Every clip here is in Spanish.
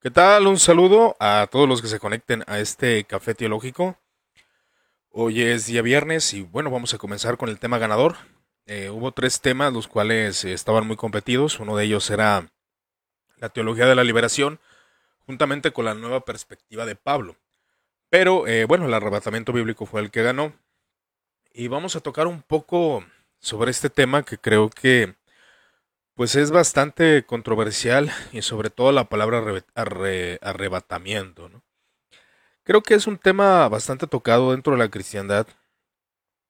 ¿Qué tal? Un saludo a todos los que se conecten a este café teológico. Hoy es día viernes y bueno, vamos a comenzar con el tema ganador. Eh, hubo tres temas los cuales estaban muy competidos. Uno de ellos era la teología de la liberación, juntamente con la nueva perspectiva de Pablo. Pero eh, bueno, el arrebatamiento bíblico fue el que ganó. Y vamos a tocar un poco sobre este tema que creo que pues es bastante controversial y sobre todo la palabra arrebatamiento. ¿no? Creo que es un tema bastante tocado dentro de la cristiandad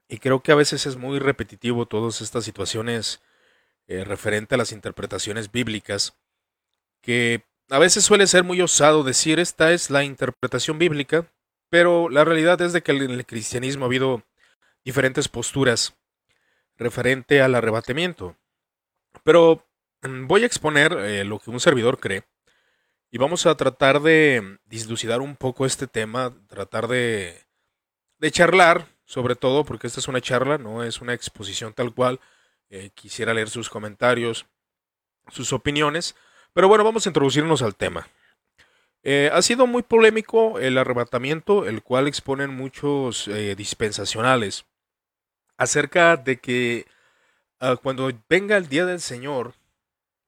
y creo que a veces es muy repetitivo todas estas situaciones eh, referente a las interpretaciones bíblicas, que a veces suele ser muy osado decir esta es la interpretación bíblica, pero la realidad es de que en el cristianismo ha habido diferentes posturas referente al arrebatamiento. Pero voy a exponer eh, lo que un servidor cree y vamos a tratar de dislucidar un poco este tema, tratar de, de charlar, sobre todo porque esta es una charla, no es una exposición tal cual. Eh, quisiera leer sus comentarios, sus opiniones, pero bueno, vamos a introducirnos al tema. Eh, ha sido muy polémico el arrebatamiento, el cual exponen muchos dispensacionales acerca de que Ah, cuando venga el día del Señor,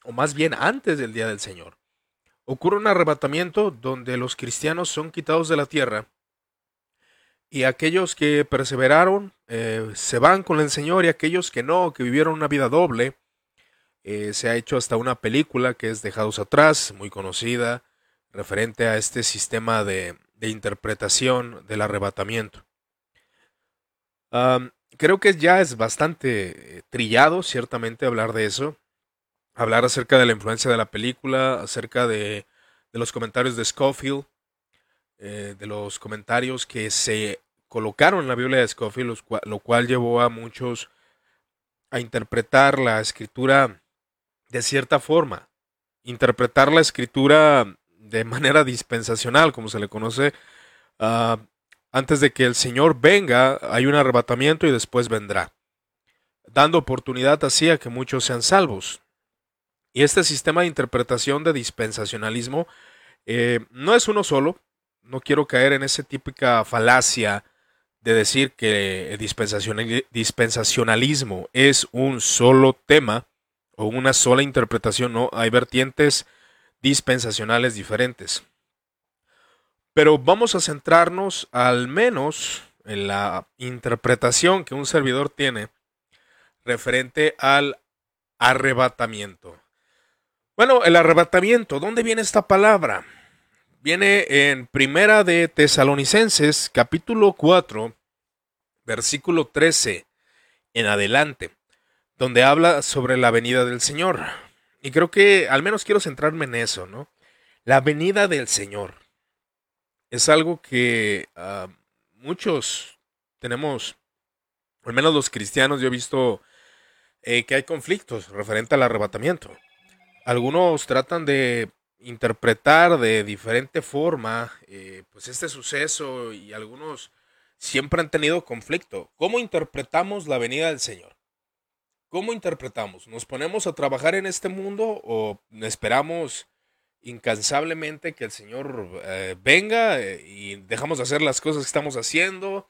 o más bien antes del día del Señor, ocurre un arrebatamiento donde los cristianos son quitados de la tierra y aquellos que perseveraron eh, se van con el Señor y aquellos que no, que vivieron una vida doble, eh, se ha hecho hasta una película que es Dejados atrás, muy conocida, referente a este sistema de, interpretación del arrebatamiento creo que ya es bastante eh, trillado, ciertamente, hablar de eso. Hablar acerca de la influencia de la película, acerca de, los comentarios de Scofield, eh, de los comentarios que se colocaron en la Biblia de Scofield, lo cual llevó a muchos a interpretar la escritura de cierta forma, interpretar la escritura de manera dispensacional, como se le conoce, uh, antes de que el Señor venga, hay un arrebatamiento y después vendrá, dando oportunidad así a que muchos sean salvos. Y este sistema de interpretación de dispensacionalismo eh, no es uno solo, no quiero caer en esa típica falacia de decir que el dispensacionalismo es un solo tema o una sola interpretación, no, hay vertientes dispensacionales diferentes. Pero vamos a centrarnos al menos en la interpretación que un servidor tiene referente al arrebatamiento. Bueno, el arrebatamiento, ¿dónde viene esta palabra? Viene en Primera de Tesalonicenses, capítulo 4, versículo 13 en adelante, donde habla sobre la venida del Señor. Y creo que al menos quiero centrarme en eso, ¿no? La venida del Señor es algo que ah, muchos tenemos, al menos los cristianos, yo he visto eh, que hay conflictos referente al arrebatamiento. Algunos tratan de interpretar de diferente forma eh, pues este suceso y algunos siempre han tenido conflicto. ¿Cómo interpretamos la venida del Señor? ¿Cómo interpretamos? ¿Nos ponemos a trabajar en este mundo o esperamos incansablemente que el Señor eh, venga eh, y dejamos de hacer las cosas que estamos haciendo,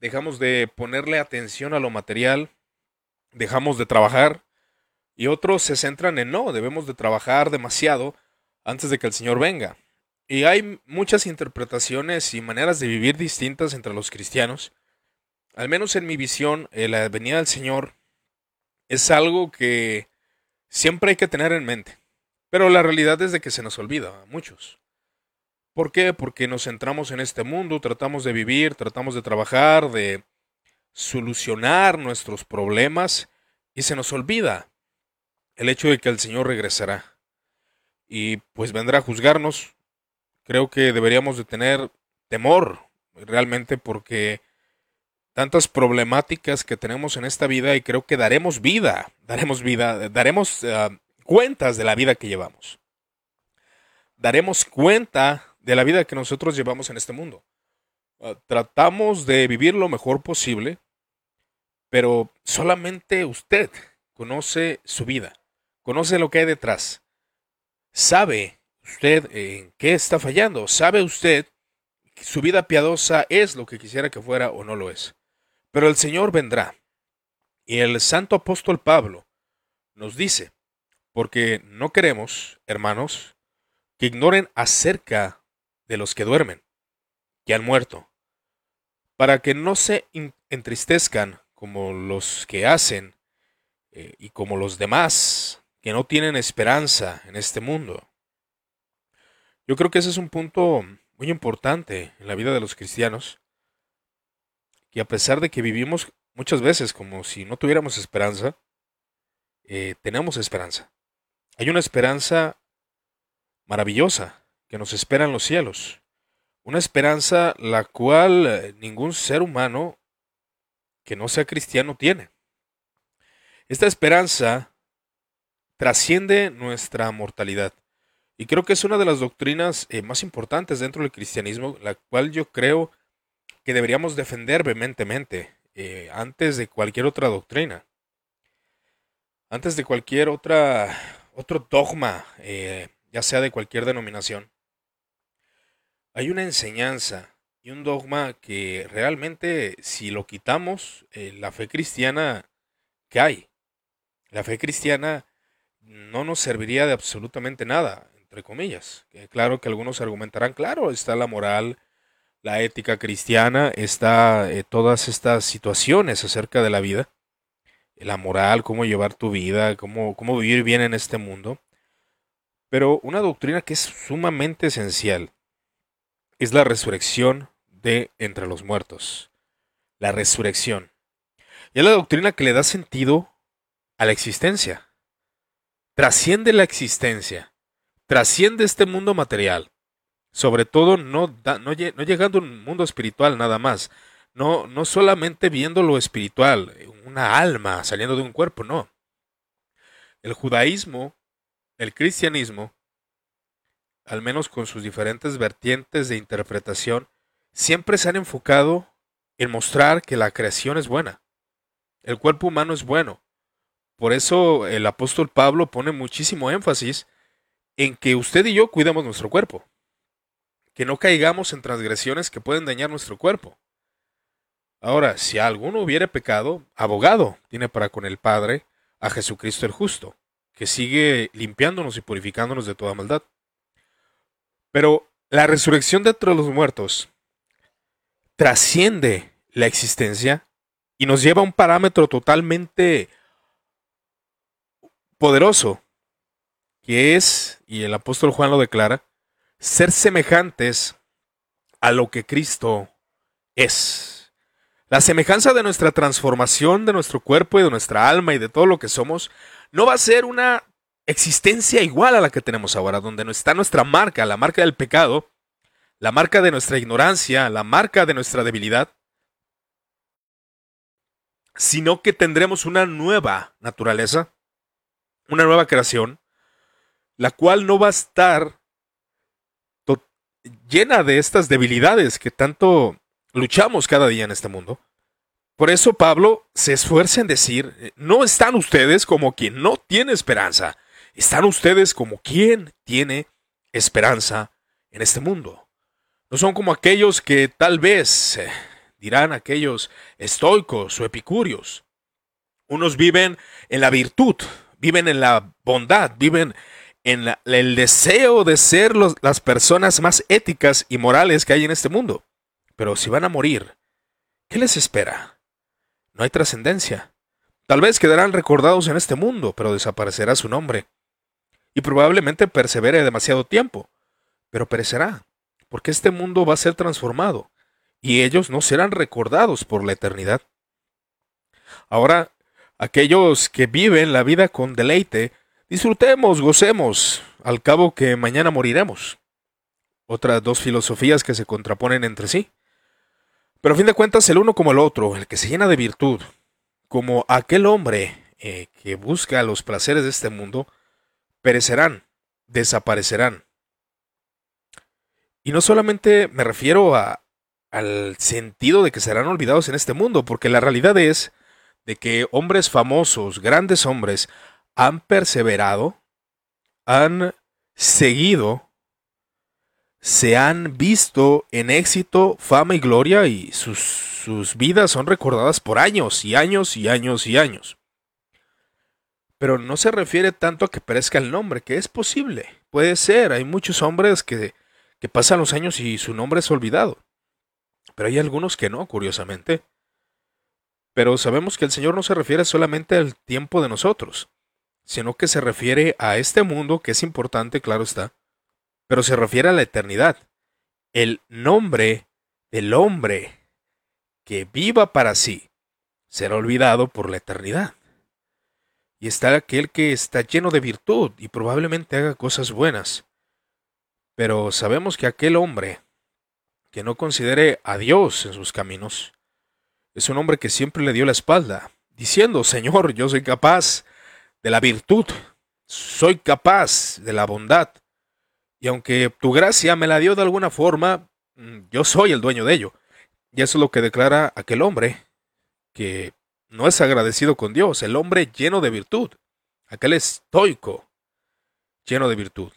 dejamos de ponerle atención a lo material, dejamos de trabajar y otros se centran en no, debemos de trabajar demasiado antes de que el Señor venga. Y hay muchas interpretaciones y maneras de vivir distintas entre los cristianos. Al menos en mi visión, eh, la venida del Señor es algo que siempre hay que tener en mente. Pero la realidad es de que se nos olvida a muchos. ¿Por qué? Porque nos centramos en este mundo, tratamos de vivir, tratamos de trabajar, de solucionar nuestros problemas y se nos olvida el hecho de que el Señor regresará y pues vendrá a juzgarnos. Creo que deberíamos de tener temor realmente porque tantas problemáticas que tenemos en esta vida y creo que daremos vida, daremos vida, daremos ah, cuentas de la vida que llevamos. Daremos cuenta de la vida que nosotros llevamos en este mundo. Ah, tratamos de vivir lo mejor posible, pero solamente usted conoce su vida, conoce lo que hay detrás. Sabe ¿Usted en qué está fallando? ¿Sabe usted que su vida piadosa es lo que quisiera que fuera o no lo es? Pero el Señor vendrá. Y el santo apóstol Pablo nos dice, porque no queremos, hermanos, que ignoren acerca de los que duermen, que han muerto, para que no se entristezcan como los que hacen eh, y como los demás que no tienen esperanza en este mundo. Yo creo que ese es un punto muy importante en la vida de los cristianos, que a pesar de que vivimos muchas veces como si no tuviéramos esperanza, eh, tenemos esperanza. Hay una esperanza maravillosa que nos espera en los cielos. Una esperanza la cual eh, ningún ser humano que no sea cristiano tiene. Esta esperanza trasciende nuestra mortalidad. Y creo que es una de las doctrinas eh, más importantes dentro del cristianismo, la cual yo creo que deberíamos defender vehementemente eh, antes de cualquier otra doctrina. Antes de cualquier otra otro dogma, eh, ya sea de cualquier denominación. Hay una enseñanza y un dogma que realmente si lo quitamos, la fe cristiana cae. La fe cristiana no nos serviría de absolutamente nada, entre comillas. Claro que algunos argumentarán, claro, está la moral, la ética cristiana, está eh, todas estas situaciones acerca de la vida, la moral, cómo llevar tu vida, cómo, cómo vivir bien en este mundo. Pero una doctrina que es sumamente esencial es la resurrección de entre los muertos. La resurrección. Y es la doctrina que le da sentido a la existencia. Trasciende la existencia. Trasciende este mundo material. Sobre todo no, llegando a un mundo espiritual nada más. No, no solamente viendo lo espiritual, una alma saliendo de un cuerpo, no. El judaísmo, el cristianismo, al menos con sus diferentes vertientes de interpretación, siempre se han enfocado en mostrar que la creación es buena. El cuerpo humano es bueno, por eso el apóstol Pablo pone muchísimo énfasis en que usted y yo cuidamos nuestro cuerpo, que no caigamos en transgresiones que pueden dañar nuestro cuerpo. Ahora, si alguno hubiere pecado, abogado tiene para con el Padre a Jesucristo el justo, que sigue limpiándonos y purificándonos de toda maldad. Pero la resurrección de entre los muertos trasciende la existencia y nos lleva a un parámetro totalmente poderoso, que es, y el apóstol Juan lo declara, ser semejantes a lo que Cristo es. La semejanza de nuestra transformación de nuestro cuerpo y de nuestra alma y de todo lo que somos no va a ser una existencia igual a la que tenemos ahora, donde no está nuestra marca, la marca del pecado, la marca de nuestra ignorancia, la marca de nuestra debilidad, sino que tendremos una nueva naturaleza, una nueva creación, la cual no va a estar llena de estas debilidades que tanto luchamos cada día en este mundo. Por eso Pablo se esfuerza en decir, no están ustedes como quien no tiene esperanza, están ustedes como quien tiene esperanza en este mundo. No son como aquellos que tal vez eh, dirán aquellos estoicos o epicúreos. Unos viven en la virtud, viven en la bondad, viven en el deseo de ser las personas más éticas y morales que hay en este mundo. Pero si van a morir, ¿qué les espera? No hay trascendencia. Tal vez quedarán recordados en este mundo, pero desaparecerá su nombre. Y probablemente persevere demasiado tiempo, pero perecerá, porque este mundo va a ser transformado, y ellos no serán recordados por la eternidad. Ahora aquellos que viven la vida con deleite, disfrutemos, gocemos, al cabo que mañana moriremos. Otras dos filosofías que se contraponen entre sí. Pero a fin de cuentas, el uno como el otro, el que se llena de virtud, como aquel hombre eh, que busca los placeres de este mundo, perecerán, desaparecerán. Y no solamente me refiero a, al sentido de que serán olvidados en este mundo, porque la realidad es de que hombres famosos, grandes hombres, han perseverado, han seguido se han visto en éxito, fama y gloria y sus, sus vidas son recordadas por años y años y años y años. Pero no se refiere tanto a que perezca el nombre, que es posible, puede ser, hay muchos hombres que, que pasan los años y su nombre es olvidado. Pero hay algunos que no, curiosamente. Pero sabemos que el Señor no se refiere solamente al tiempo de nosotros, sino que se refiere a este mundo, que es importante, claro está, pero se refiere a la eternidad. El nombre del hombre que viva para sí será olvidado por la eternidad. Y está aquel que está lleno de virtud y probablemente haga cosas buenas. Pero sabemos que aquel hombre que no considere a Dios en sus caminos es un hombre que siempre le dio la espalda, diciendo, Señor, yo soy capaz de la virtud, soy capaz de la bondad, y aunque tu gracia me la dio de alguna forma, mm, yo soy el dueño de ello. Y eso es lo que declara aquel hombre, que no es agradecido con Dios, el hombre lleno de virtud, aquel estoico, lleno de virtud,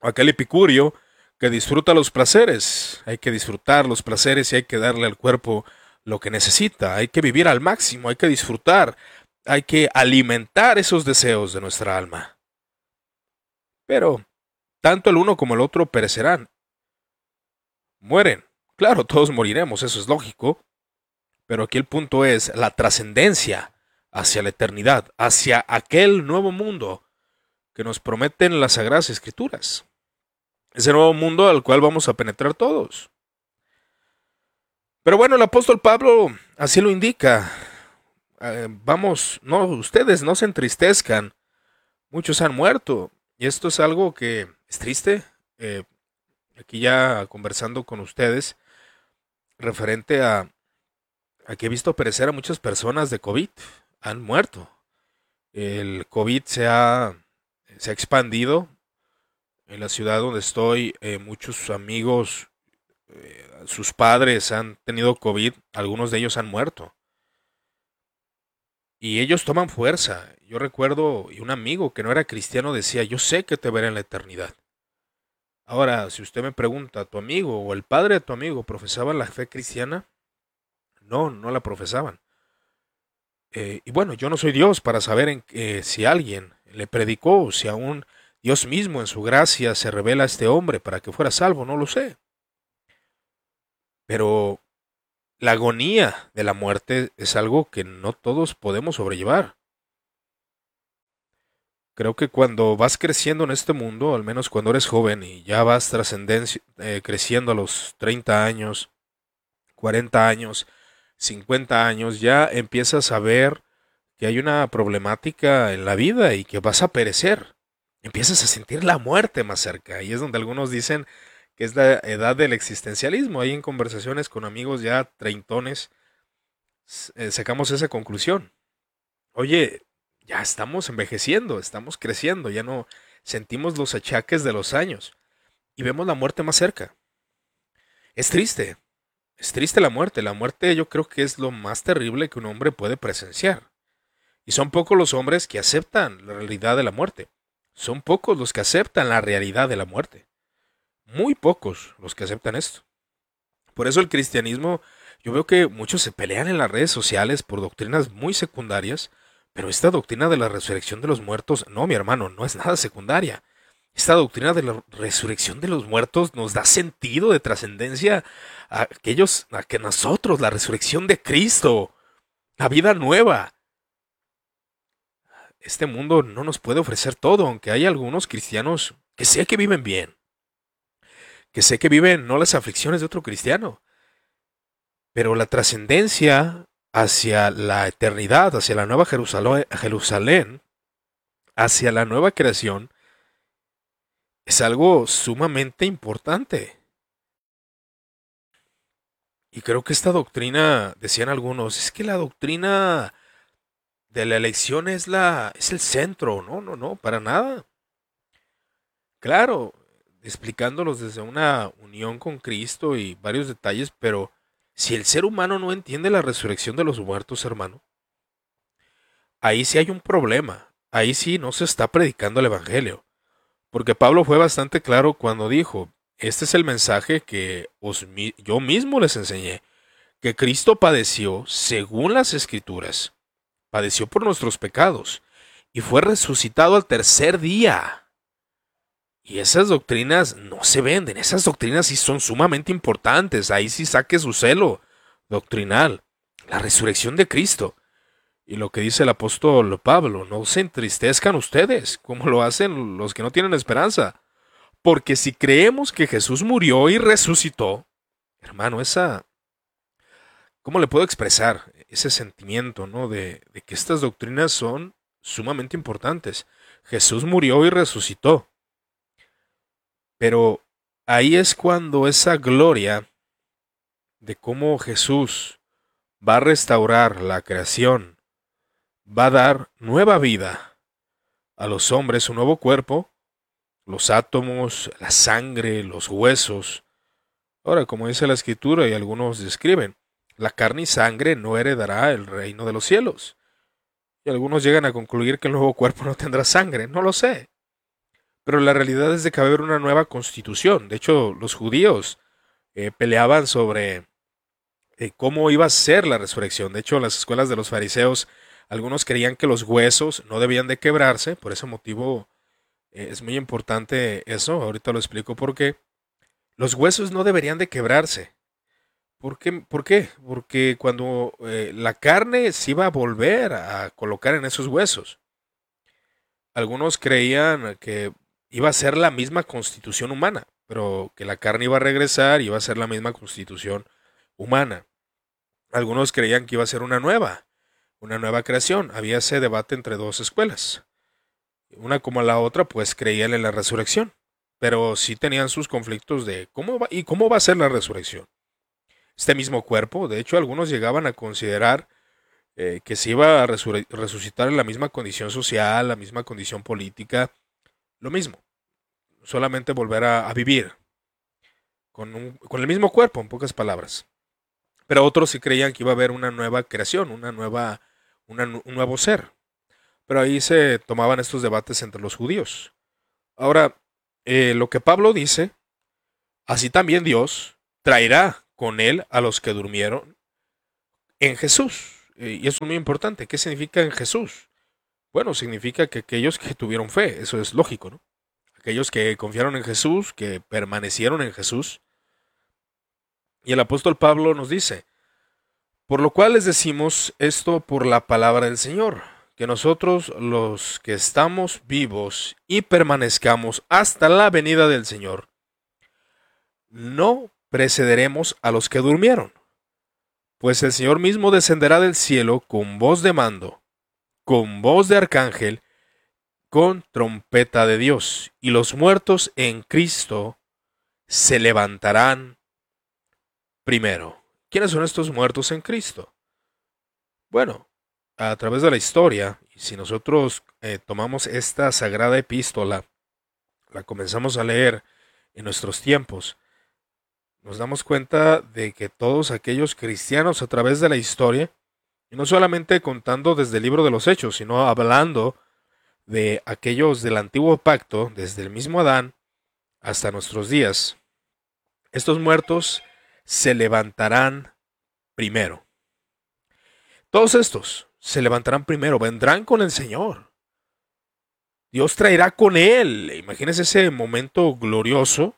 aquel epicurio que disfruta los placeres, hay que disfrutar los placeres y hay que darle al cuerpo lo que necesita, hay que vivir al máximo, hay que disfrutar, hay que alimentar esos deseos de nuestra alma. Pero tanto el uno como el otro perecerán. Mueren. Claro, todos moriremos, eso es lógico. Pero aquí el punto es la trascendencia hacia la eternidad, hacia aquel nuevo mundo que nos prometen las Sagradas Escrituras. Ese nuevo mundo al cual vamos a penetrar todos. Pero bueno, el apóstol Pablo así lo indica. Eh, vamos, no, ustedes no se entristezcan. Muchos han muerto. Y esto es algo que es triste. Eh, aquí ya conversando con ustedes referente a, que he visto perecer a muchas personas de COVID. Han muerto. El COVID se ha, se ha expandido. En la ciudad donde estoy, eh, muchos amigos eh, sus padres han tenido COVID, algunos de ellos han muerto. Y ellos toman fuerza. Yo recuerdo, y un amigo que no era cristiano decía, yo sé que te veré en la eternidad. Ahora, si usted me pregunta, ¿tu amigo o el padre de tu amigo profesaban la fe cristiana? No, no la profesaban. Eh, y bueno, yo no soy Dios para saber en, eh, si alguien le predicó, si aún Dios mismo en su gracia se revela a este hombre para que fuera salvo, no lo sé. Pero la agonía de la muerte es algo que no todos podemos sobrellevar. Creo que cuando vas creciendo en este mundo, al menos cuando eres joven y ya vas eh, creciendo a los 30 años, 40 años, 50 años, ya empiezas a ver que hay una problemática en la vida y que vas a perecer. Empiezas a sentir la muerte más cerca. Y es donde algunos dicen que es la edad del existencialismo. Ahí en conversaciones con amigos ya treintones eh, sacamos esa conclusión. Oye, ya estamos envejeciendo, estamos creciendo, ya no sentimos los achaques de los años y vemos la muerte más cerca. Es triste, es triste la muerte. La muerte yo creo que es lo más terrible que un hombre puede presenciar. Y son pocos los hombres que aceptan la realidad de la muerte. Son pocos los que aceptan la realidad de la muerte muy pocos los que aceptan esto. Por eso el cristianismo, yo veo que muchos se pelean en las redes sociales por doctrinas muy secundarias, pero esta doctrina de la resurrección de los muertos, no, mi hermano, no es nada secundaria. Esta doctrina de la resurrección de los muertos nos da sentido de trascendencia a aquellos, a que nosotros, la resurrección de Cristo, la vida nueva. Este mundo no nos puede ofrecer todo, aunque hay algunos cristianos que sé que viven bien, que sé que viven no las aflicciones de otro cristiano, pero la trascendencia hacia la eternidad, hacia la nueva Jerusalén, hacia la nueva creación, es algo sumamente importante. Y creo que esta doctrina, decían algunos, es que la doctrina de la elección es la es el centro, no, no, no, para nada. Claro, explicándolos desde una unión con Cristo y varios detalles, pero si el ser humano no entiende la resurrección de los muertos, hermano, ahí sí hay un problema, ahí sí no se está predicando el Evangelio, porque Pablo fue bastante claro cuando dijo, este es el mensaje que os, yo mismo les enseñé, que Cristo padeció según las escrituras, padeció por nuestros pecados y fue resucitado al tercer día. Y esas doctrinas no se venden, esas doctrinas sí son sumamente importantes, ahí sí saque su celo doctrinal, la resurrección de Cristo. Y lo que dice el apóstol Pablo, no se entristezcan ustedes, como lo hacen los que no tienen esperanza. Porque si creemos que Jesús murió y resucitó, hermano, esa... ¿Cómo le puedo expresar ese sentimiento, ¿no? De, de que estas doctrinas son sumamente importantes. Jesús murió y resucitó. Pero ahí es cuando esa gloria de cómo Jesús va a restaurar la creación, va a dar nueva vida a los hombres, un nuevo cuerpo, los átomos, la sangre, los huesos. Ahora, como dice la escritura y algunos describen, la carne y sangre no heredará el reino de los cielos. Y algunos llegan a concluir que el nuevo cuerpo no tendrá sangre, no lo sé. Pero la realidad es de que va a haber una nueva constitución. De hecho, los judíos eh, peleaban sobre eh, cómo iba a ser la resurrección. De hecho, las escuelas de los fariseos, algunos creían que los huesos no debían de quebrarse. Por ese motivo eh, es muy importante eso. Ahorita lo explico por qué. Los huesos no deberían de quebrarse. ¿Por qué? ¿Por qué? Porque cuando la carne se iba a volver a colocar en esos huesos. Algunos creían que iba a ser la misma constitución humana, pero que la carne iba a regresar y iba a ser la misma constitución humana. Algunos creían que iba a ser una nueva, una nueva creación. Había ese debate entre dos escuelas. Una como la otra, pues creían en la resurrección, pero sí tenían sus conflictos de cómo va y cómo va a ser la resurrección. Este mismo cuerpo, de hecho, algunos llegaban a considerar eh, que se iba a resucitar en la misma condición social, la misma condición política, lo mismo, solamente volver a, vivir con, con, el mismo cuerpo, en pocas palabras. Pero otros sí creían que iba a haber una nueva creación, una nueva, un nuevo ser. Pero ahí se tomaban estos debates entre los judíos. Ahora, eh, lo que Pablo dice, así también Dios traerá con él a los que durmieron en Jesús. Y eso es muy importante. ¿Qué significa en Jesús? Bueno, significa que aquellos que tuvieron fe, eso es lógico, ¿no? Aquellos que confiaron en Jesús, que permanecieron en Jesús. Y el apóstol Pablo nos dice, por lo cual les decimos esto por la palabra del Señor, que nosotros los que estamos vivos y permanezcamos hasta la venida del Señor, no precederemos a los que durmieron, pues el Señor mismo descenderá del cielo con voz de mando con voz de arcángel, con trompeta de Dios, y los muertos en Cristo se levantarán primero. ¿Quiénes son estos muertos en Cristo? Bueno, a través de la historia, si nosotros eh, tomamos esta sagrada epístola, la comenzamos a leer en nuestros tiempos, nos damos cuenta de que todos aquellos cristianos a través de la historia y no solamente contando desde el libro de los Hechos, sino hablando de aquellos del antiguo pacto, desde el mismo Adán hasta nuestros días. Estos muertos se levantarán primero. Todos estos se levantarán primero, vendrán con el Señor. Dios traerá con Él. Imagínense ese momento glorioso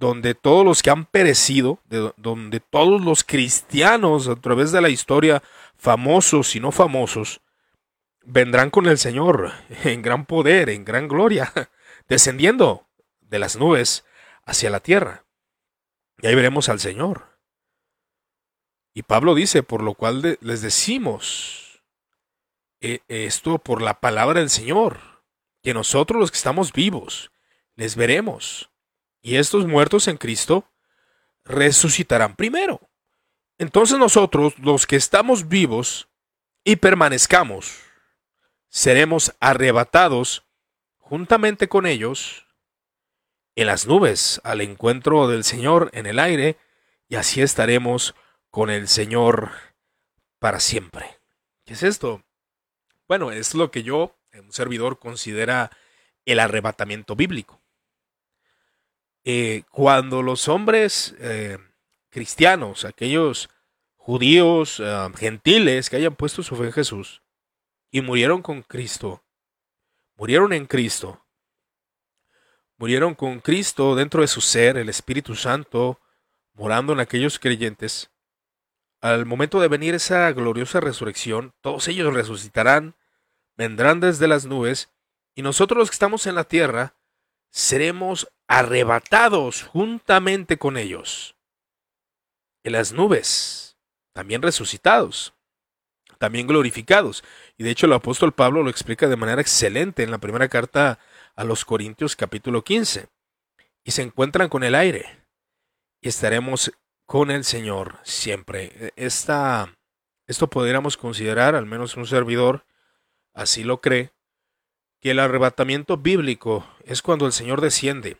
donde todos los que han perecido, donde todos los cristianos a través de la historia, famosos y no famosos, vendrán con el Señor en gran poder, en gran gloria, descendiendo de las nubes hacia la tierra. Y ahí veremos al Señor. Y Pablo dice, por lo cual les decimos eh, esto por la palabra del Señor, que nosotros los que estamos vivos, les veremos y estos muertos en Cristo resucitarán primero. Entonces nosotros, los que estamos vivos y permanezcamos, seremos arrebatados juntamente con ellos en las nubes al encuentro del Señor en el aire, y así estaremos con el Señor para siempre. ¿Qué es esto? Bueno, es lo que yo, un servidor, considera el arrebatamiento bíblico. eh, cuando los hombres eh, cristianos, aquellos judíos, eh, gentiles que hayan puesto su fe en Jesús y murieron con Cristo, murieron en Cristo, murieron con Cristo dentro de su ser, el Espíritu Santo, morando en aquellos creyentes, al momento de venir esa gloriosa resurrección, todos ellos resucitarán, vendrán desde las nubes, y nosotros los que estamos en la tierra, seremos arrebatados juntamente con ellos en las nubes, también resucitados, también glorificados. Y de hecho el apóstol Pablo lo explica de manera excelente en la primera carta a los Corintios capítulo 15. Y se encuentran con el aire. Y estaremos con el Señor siempre. Esta, esto podríamos considerar, al menos un servidor así lo cree, que el arrebatamiento bíblico es cuando el Señor desciende.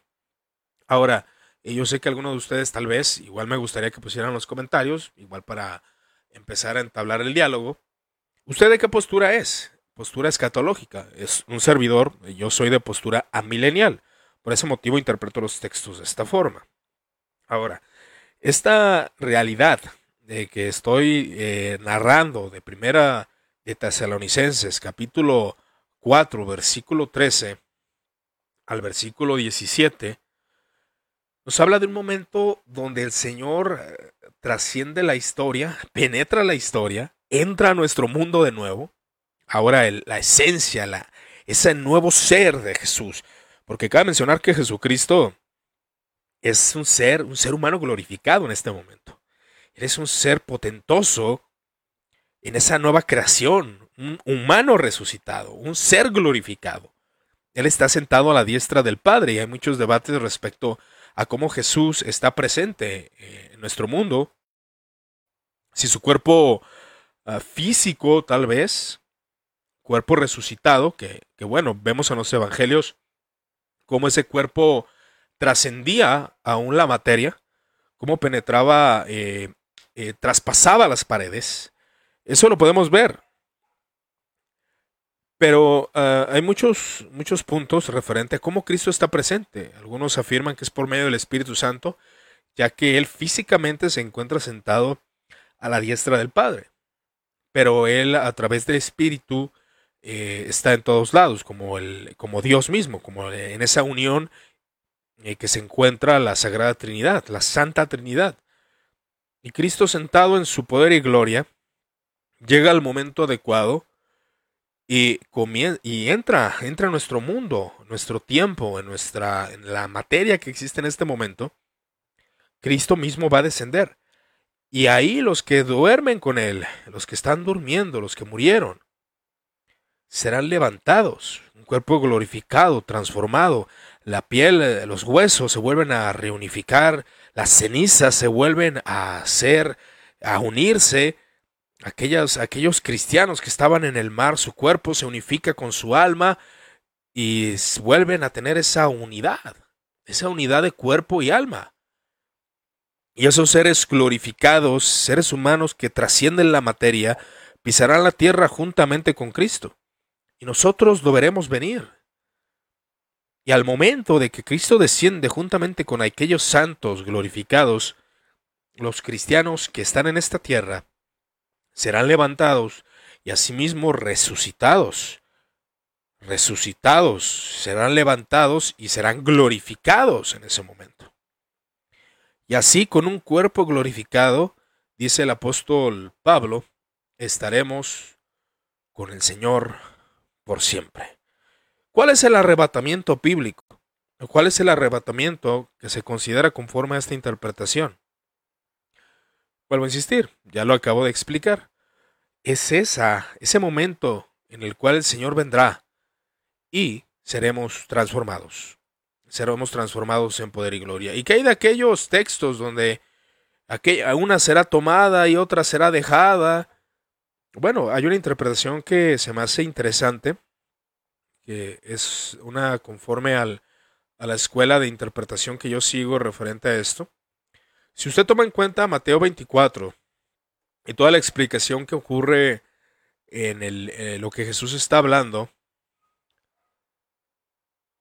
Ahora, yo sé que algunos de ustedes tal vez, igual me gustaría que pusieran los comentarios, igual para empezar a entablar el diálogo. ¿Usted de qué postura es? Postura escatológica. Es un servidor, yo soy de postura amilenial. Por ese motivo interpreto los textos de esta forma. Ahora, esta realidad de que estoy eh, narrando de primera de Tesalonicenses, capítulo 4, versículo 13 al versículo 17, nos habla de un momento donde el Señor eh, trasciende la historia, penetra la historia, entra a nuestro mundo de nuevo. Ahora la esencia, ese nuevo ser de Jesús. Porque cabe mencionar que Jesucristo es un ser, un ser humano glorificado en este momento. Él es un ser potentoso en esa nueva creación, un humano resucitado, un ser glorificado. Él está sentado a la diestra del Padre y hay muchos debates respecto a cómo Jesús está presente eh, en nuestro mundo. Si su cuerpo ah, físico, tal vez, cuerpo resucitado, que, bueno, vemos en los evangelios cómo ese cuerpo trascendía aún la materia, cómo penetraba, eh, eh, traspasaba las paredes, eso lo podemos ver. Pero ah, hay muchos, muchos puntos referente a cómo Cristo está presente. Algunos afirman que es por medio del Espíritu Santo, ya que Él físicamente se encuentra sentado a la diestra del Padre. Pero Él a través del Espíritu eh, está en todos lados, como, el, como Dios mismo, como en esa unión eh, que se encuentra la Sagrada Trinidad, la Santa Trinidad. Y Cristo sentado en su poder y gloria, llega al momento adecuado y, y entra, entra a nuestro mundo, nuestro tiempo, en, nuestra, en la materia que existe en este momento, Cristo mismo va a descender. Y ahí los que duermen con Él, los que están durmiendo, los que murieron, serán levantados, un cuerpo glorificado, transformado, la piel, los huesos se vuelven a reunificar, las cenizas se vuelven a hacer, a unirse, aquellos cristianos que estaban en el mar, su cuerpo se unifica con su alma y vuelven a tener esa unidad, esa unidad de cuerpo y alma. Y esos seres glorificados, seres humanos que trascienden la materia, pisarán la tierra juntamente con Cristo. Y nosotros lo veremos venir. Y al momento de que Cristo desciende juntamente con aquellos santos glorificados, los cristianos que están en esta tierra serán levantados y asimismo resucitados. Resucitados, serán levantados y serán glorificados en ese momento. Y así con un cuerpo glorificado, dice el apóstol Pablo, estaremos con el Señor por siempre. ¿Cuál es el arrebatamiento bíblico? ¿Cuál es el arrebatamiento que se considera conforme a esta interpretación? Vuelvo a insistir, ya lo acabo de explicar. Es esa, ese momento en el cual el Señor vendrá y seremos transformados. Seremos transformados en poder y gloria. ¿Y qué hay de aquellos textos donde una será tomada y otra será dejada? Bueno, hay una interpretación que se me hace interesante, que es una conforme al, a la escuela de interpretación que yo sigo referente a esto. Si usted toma en cuenta Mateo 24 y toda la explicación que ocurre en el, eh, lo que Jesús está hablando,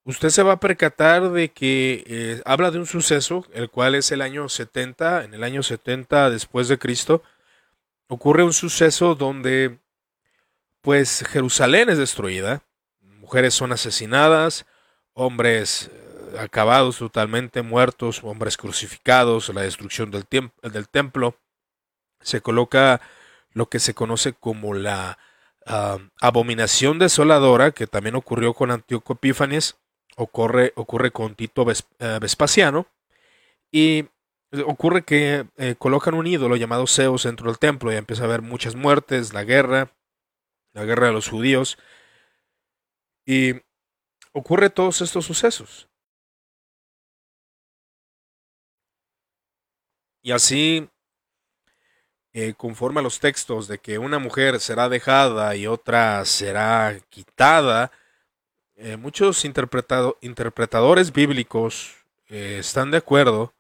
usted se va a percatar de que eh, habla de un suceso, el cual es el año 70, en el año 70 después de Cristo, ocurre un suceso donde pues Jerusalén es destruida, mujeres son asesinadas, hombres eh, acabados totalmente, muertos, hombres crucificados, la destrucción del, del templo, se coloca lo que se conoce como la abominación desoladora, que también ocurrió con Antíoco Epífanes, ocurre, ocurre con Tito eh, Vespasiano, y ocurre que eh, colocan un ídolo llamado Zeus dentro del templo y empieza a haber muchas muertes, la guerra, la guerra de los judíos, y ocurre todos estos sucesos. Y así eh, conforme a los textos de que una mujer será dejada y otra será quitada, eh, muchos interpretadores bíblicos eh, están de acuerdo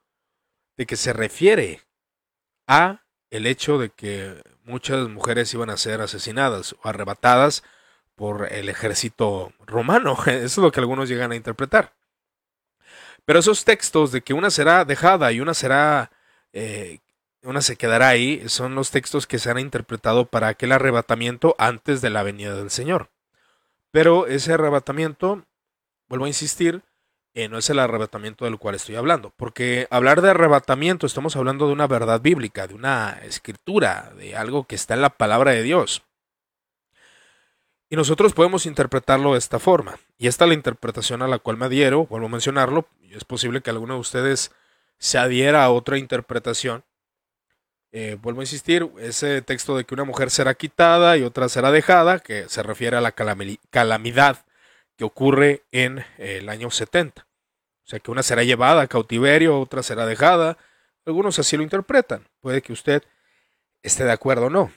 de que se refiere a el hecho de que muchas mujeres iban a ser asesinadas o arrebatadas por el ejército romano. Eso es lo que algunos llegan a interpretar. Pero esos textos de que una será dejada y una será una se quedará ahí, son los textos que se han interpretado para aquel arrebatamiento antes de la venida del Señor. Pero ese arrebatamiento, vuelvo a insistir, eh, no es el arrebatamiento del cual estoy hablando, porque hablar de arrebatamiento estamos hablando de una verdad bíblica, de una escritura, de algo que está en la palabra de Dios. Y nosotros podemos interpretarlo de esta forma. Y esta es la interpretación a la cual me adhiero, vuelvo a mencionarlo, es posible que alguno de ustedes se adhiera a otra interpretación, eh, vuelvo a insistir, ese texto de que una mujer será quitada y otra será dejada, que se refiere a la calamidad que ocurre en el año 70. O sea que una será llevada a cautiverio, otra será dejada. Algunos así lo interpretan. Puede que usted esté de acuerdo o no.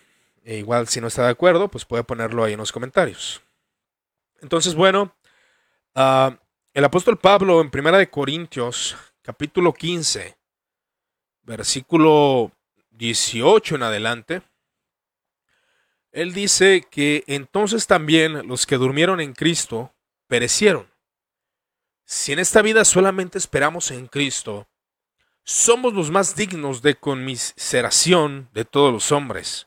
E igual si no está de acuerdo, pues puede ponerlo ahí en los comentarios. Entonces, bueno, ah, el apóstol Pablo en Primera de Corintios, capítulo 15, versículo 18 en adelante, él dice que entonces también los que durmieron en Cristo perecieron. Si en esta vida solamente esperamos en Cristo, somos los más dignos de conmiseración de todos los hombres.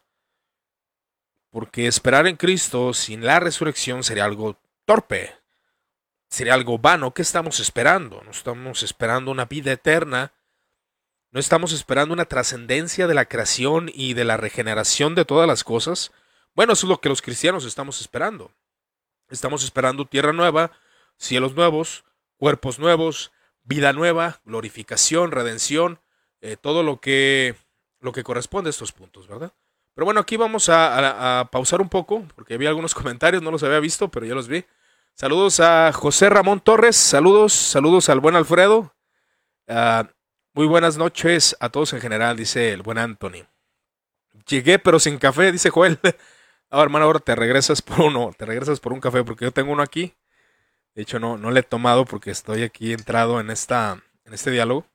Porque esperar en Cristo sin la resurrección sería algo torpe, sería algo vano. ¿Qué estamos esperando? No estamos esperando una vida eterna ¿No estamos esperando una trascendencia de la creación y de la regeneración de todas las cosas? Bueno, eso es lo que los cristianos estamos esperando. Estamos esperando tierra nueva, cielos nuevos, cuerpos nuevos, vida nueva, glorificación, redención, eh, todo lo que, lo que corresponde a estos puntos, ¿verdad? Pero bueno, aquí vamos a, pausar un poco, porque vi algunos comentarios, no los había visto, pero ya los vi. Saludos a José Ramón Torres, saludos, saludos al buen Alfredo. Muy buenas noches a todos en general, dice el buen Anthony. Llegué pero sin café, dice Joel. Ahora, hermano, ahora te regresas por uno, te regresas por un café porque yo tengo uno aquí. De hecho, no, no le he tomado porque estoy aquí entrado en, esta, en este diálogo.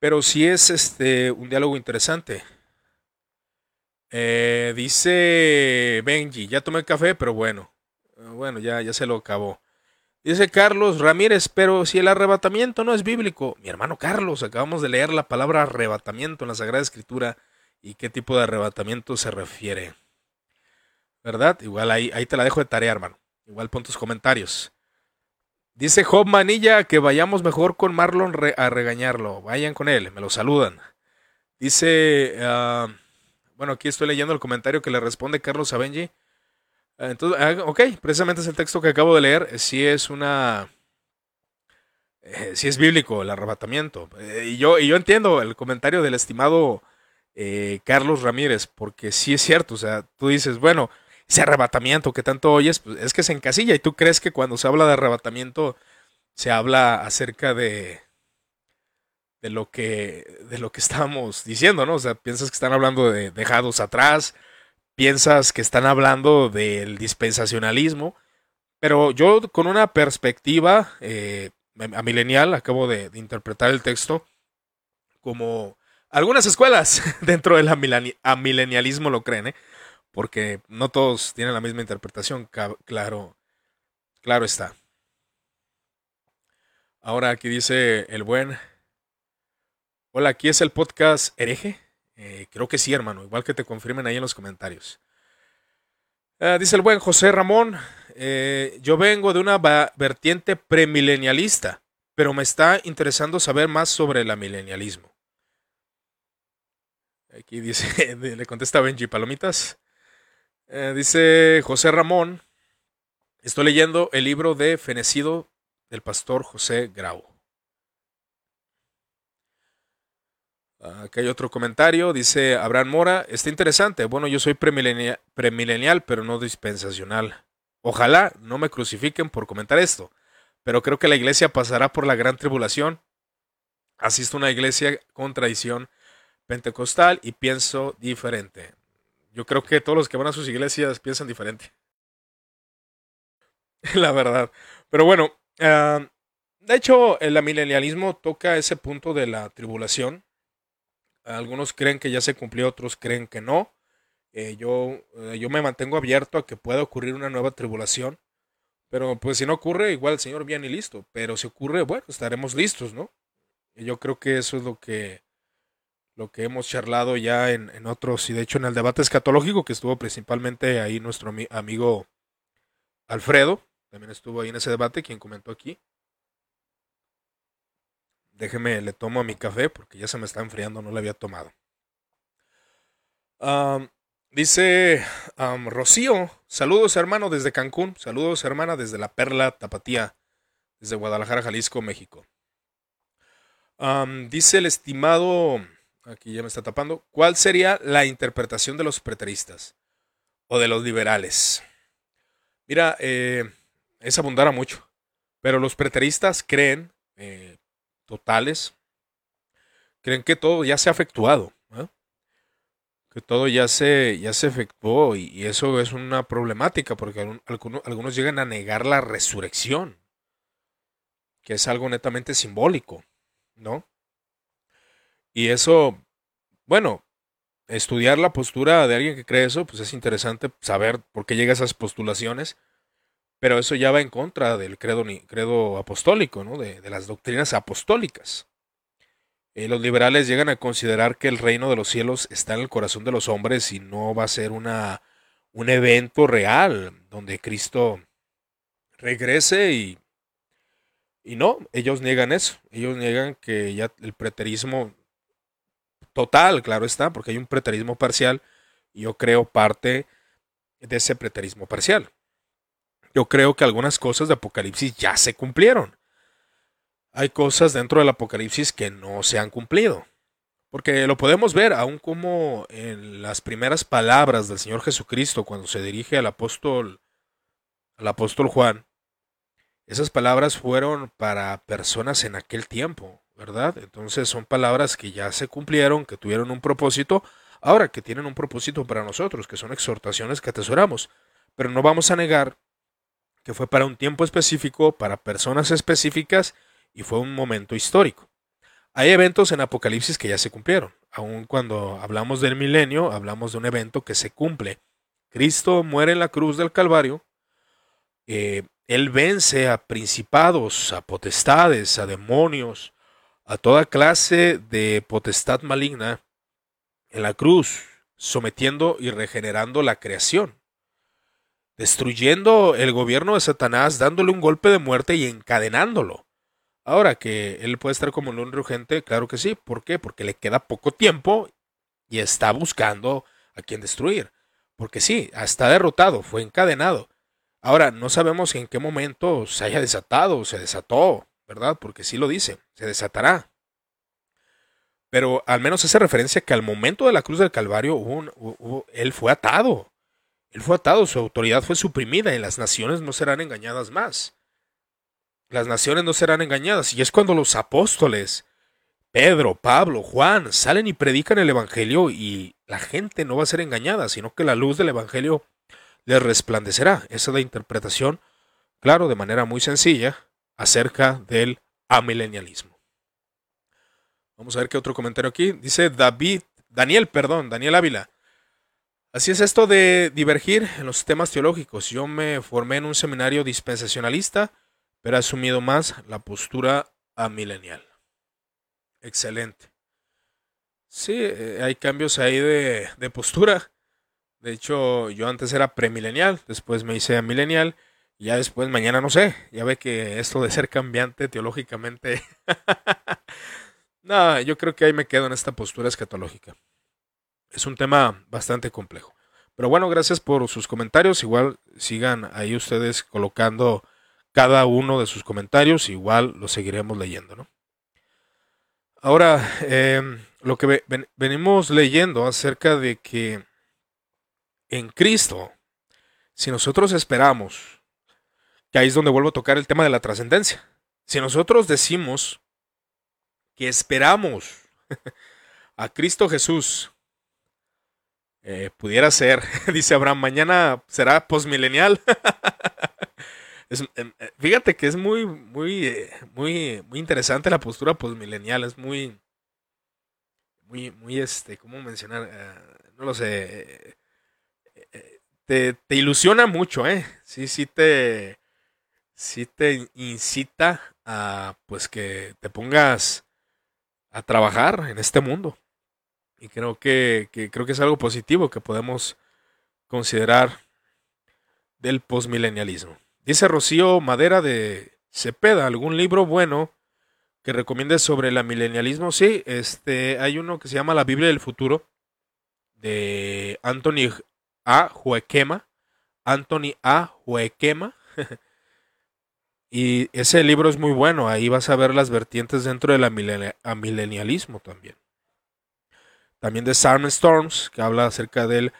Pero sí es este, un diálogo interesante. Eh, dice Benji, ya tomé café, pero bueno. Bueno, ya, ya se lo acabó. Dice Carlos Ramírez, pero si el arrebatamiento no es bíblico, mi hermano Carlos, acabamos de leer la palabra arrebatamiento en la Sagrada Escritura y qué tipo de arrebatamiento se refiere. ¿Verdad? Igual ahí, ahí te la dejo de tarea, hermano. Igual pon tus comentarios. Dice Job Manilla que vayamos mejor con Marlon a regañarlo. Vayan con él, me lo saludan. Dice, ah, bueno, aquí estoy leyendo el comentario que le responde Carlos Abenji. Entonces, ah, ok, precisamente es el texto que acabo de leer. Si es una. Eh, si es bíblico el arrebatamiento. Eh, y, yo, y yo entiendo el comentario del estimado eh, Carlos Ramírez, porque sí es cierto. O sea, tú dices, bueno, ese arrebatamiento que tanto oyes, pues es que se encasilla. Y tú crees que cuando se habla de arrebatamiento, se habla acerca de. De lo que. De lo que estábamos diciendo, ¿no? O sea, piensas que están hablando de dejados atrás piensas que están hablando del dispensacionalismo, pero yo con una perspectiva eh, a milenial acabo de, interpretar el texto como algunas escuelas dentro del amilenialismo lo creen, ¿eh? porque no todos tienen la misma interpretación, claro, claro está. Ahora aquí dice el buen. Hola, aquí es el podcast hereje. Eh, creo que sí, hermano. Igual que te confirmen ahí en los comentarios. Ah, dice el buen José Ramón. Eh, yo vengo de una vertiente premilenialista, pero me está interesando saber más sobre el milenialismo. Aquí dice, le contesta Benji Palomitas. Eh, dice José Ramón, estoy leyendo el libro de Fenecido del pastor José Grau. Aquí hay otro comentario, dice Abraham Mora, está interesante, bueno, yo soy premilenial, premilenial, pero no dispensacional. Ojalá no me crucifiquen por comentar esto, pero creo que la iglesia pasará por la gran tribulación. Asisto a una iglesia con tradición pentecostal y pienso diferente. Yo creo que todos los que van a sus iglesias piensan diferente. La verdad. Pero bueno, ah, de hecho, el milenialismo toca ese punto de la tribulación. Algunos creen que ya se cumplió, otros creen que no. Eh, yo, eh, yo me mantengo abierto a que pueda ocurrir una nueva tribulación. Pero pues si no ocurre, igual el Señor viene y listo. Pero si ocurre, bueno, estaremos listos, ¿no? Y yo creo que eso es lo que lo que hemos charlado ya en, otros, y de hecho en el debate escatológico, que estuvo principalmente ahí nuestro amigo Alfredo, también estuvo ahí en ese debate, quien comentó aquí. Déjeme, le tomo a mi café porque ya se me está enfriando, no le había tomado. dice Rocío, saludos hermano desde Cancún, saludos hermana desde la Perla Tapatía, desde Guadalajara, Jalisco, México. dice el estimado aquí ya me está tapando, ¿cuál sería la interpretación de los preteristas o de los liberales? Mira, eh, es abundar a mucho, pero los preteristas creen, eh, totales, creen que todo ya se ha efectuado, que todo ya se, ya se efectuó y, eso es una problemática porque algunos, algunos llegan a negar la resurrección, que es algo netamente simbólico, ¿no? Y eso, bueno, estudiar la postura de alguien que cree eso, pues es interesante saber por qué llega a esas postulaciones, pero eso ya va en contra del credo, credo apostólico, ¿no? de, las doctrinas apostólicas. Eh, los liberales llegan a considerar que el reino de los cielos está en el corazón de los hombres y no va a ser una, un evento real donde Cristo regrese y, y no, ellos niegan eso, ellos niegan que ya el preterismo total, claro está, porque hay un preterismo parcial y yo creo parte de ese preterismo parcial. Yo creo que algunas cosas de Apocalipsis ya se cumplieron. Hay cosas dentro del Apocalipsis que no se han cumplido. Porque lo podemos ver aún como en las primeras palabras del Señor Jesucristo cuando se dirige al apóstol al apóstol Juan. Esas palabras fueron para personas en aquel tiempo. ¿verdad? Entonces son palabras que ya se cumplieron, que tuvieron un propósito, ahora que tienen un propósito para nosotros, que son exhortaciones que atesoramos. Pero no vamos a negar que fue para un tiempo específico, para personas específicas y fue un momento histórico. Hay eventos en Apocalipsis que ya se cumplieron. Aun cuando hablamos del milenio, hablamos de un evento que se cumple. Cristo muere en la cruz del Calvario. Eh, él vence a principados, a potestades, a demonios, a toda clase de potestad maligna en la cruz, sometiendo y regenerando la creación, destruyendo el gobierno de Satanás, dándole un golpe de muerte y encadenándolo. Ahora que él puede estar como un urgente, claro que sí. ¿Por qué? Porque le queda poco tiempo y está buscando a quien destruir. Porque sí, está derrotado, fue encadenado. Ahora, no sabemos en qué momento se haya desatado, se desató, ¿verdad? Porque sí lo dice, se desatará. Pero al menos hace referencia que al momento de la cruz del Calvario hubo él fue atado. Él fue atado, su autoridad fue suprimida y las naciones no serán engañadas más. Las naciones no serán engañadas. Y es cuando los apóstoles, Pedro, Pablo, Juan, salen y predican el Evangelio y la gente no va a ser engañada, sino que la luz del Evangelio les resplandecerá. Esa es la interpretación, claro, de manera muy sencilla, acerca del amilenialismo. Vamos a ver qué otro comentario aquí. Dice David, Daniel, perdón, Daniel Ávila. Así es esto de divergir en los temas teológicos. Yo me formé en un seminario dispensacionalista, pero he asumido más la postura amilenial. Excelente. Sí, eh, hay cambios ahí de, postura. De hecho, yo antes era premilenial, después me hice amilenial, y ya después mañana no sé. Ya ve que esto de ser cambiante teológicamente. no, yo creo que ahí me quedo en esta postura escatológica. Es un tema bastante complejo. Pero bueno, gracias por sus comentarios. Igual sigan ahí ustedes colocando cada uno de sus comentarios. Igual lo seguiremos leyendo, ¿no? Ahora, em, lo que venimos leyendo acerca de que en Cristo, si nosotros esperamos, que ahí es donde vuelvo a tocar el tema de la trascendencia, si nosotros decimos que esperamos a Cristo Jesús, eh, pudiera ser, dice Abraham, mañana será posmilenial. Em, eh, fíjate que es muy, muy, eh, muy, muy interesante la postura posmilenial, es muy, muy, muy, este, ¿cómo mencionar? no lo sé, te, te, ilusiona mucho, ¿eh? Sí, sí te, sí te incita a, pues, que te pongas a trabajar en este mundo. Y creo que, creo que es algo positivo que podemos considerar del postmilenialismo. Dice Rocío Madera de Cepeda, ¿algún libro bueno que recomiende sobre el milenialismo? Sí, este, hay uno que se llama La Biblia del Futuro, de Anthony a. Huequema. Anthony A. Huequema. y ese libro es muy bueno. Ahí vas a ver las vertientes dentro del milenialismo también. También de Simon Storms, que habla acerca del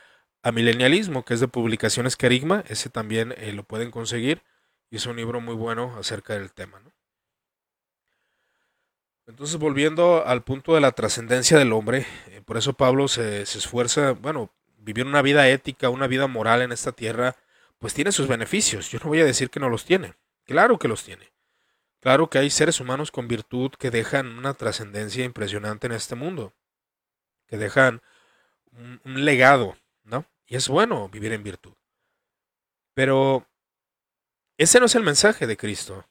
amilenialismo, que es de publicaciones Kerigma. Ese también eh, lo pueden conseguir. Y es un libro muy bueno acerca del tema. Entonces, volviendo al punto de la trascendencia del hombre, eh, por eso Pablo se, se esfuerza, bueno, vivir una vida ética, una vida moral en esta tierra, pues tiene sus beneficios. Yo no voy a decir que no los tiene. Claro que los tiene. Claro que hay seres humanos con virtud que dejan una trascendencia impresionante en este mundo. Que dejan un, legado, ¿no? Y es bueno vivir en virtud. Pero ese no es el mensaje de Cristo.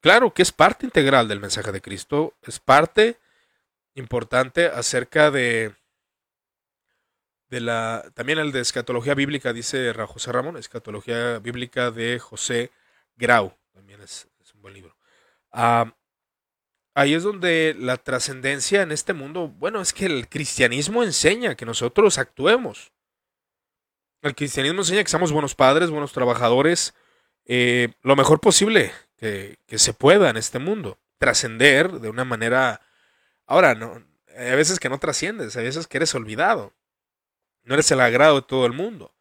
Claro que es parte integral del mensaje de Cristo. Es parte importante acerca de de la, también el de escatología bíblica, dice José Ramón, escatología bíblica de José Grau, también es, un buen libro. Ah, ahí es donde la trascendencia en este mundo, bueno, es que el cristianismo enseña que nosotros actuemos. El cristianismo enseña que seamos buenos padres, buenos trabajadores, eh, lo mejor posible que, se pueda en este mundo. Trascender de una manera... Ahora, no, hay veces que no trasciendes, hay veces que eres olvidado. No eres el agrado de todo el mundo.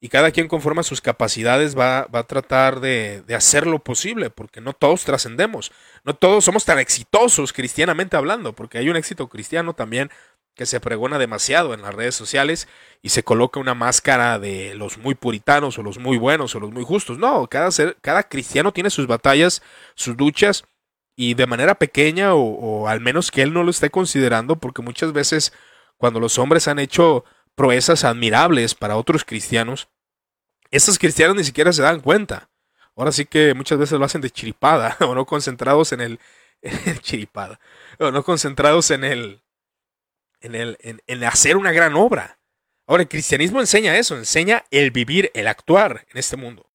Y cada quien conforme a sus capacidades va, a tratar de, hacer lo posible, porque no todos trascendemos. No todos somos tan exitosos cristianamente hablando, porque hay un éxito cristiano también que se pregona demasiado en las redes sociales y se coloca una máscara de los muy puritanos o los muy buenos o los muy justos. No, cada, ser, cada cristiano tiene sus batallas, sus luchas y de manera pequeña o, o al menos que él no lo esté considerando, porque muchas veces cuando los hombres han hecho proezas admirables para otros cristianos, estos cristianos ni siquiera se dan cuenta. Ahora sí que muchas veces lo hacen de chiripada o no concentrados en el, chiripada o no concentrados en el en el en, hacer una gran obra. Ahora el cristianismo enseña eso, enseña el vivir, el actuar en este mundo.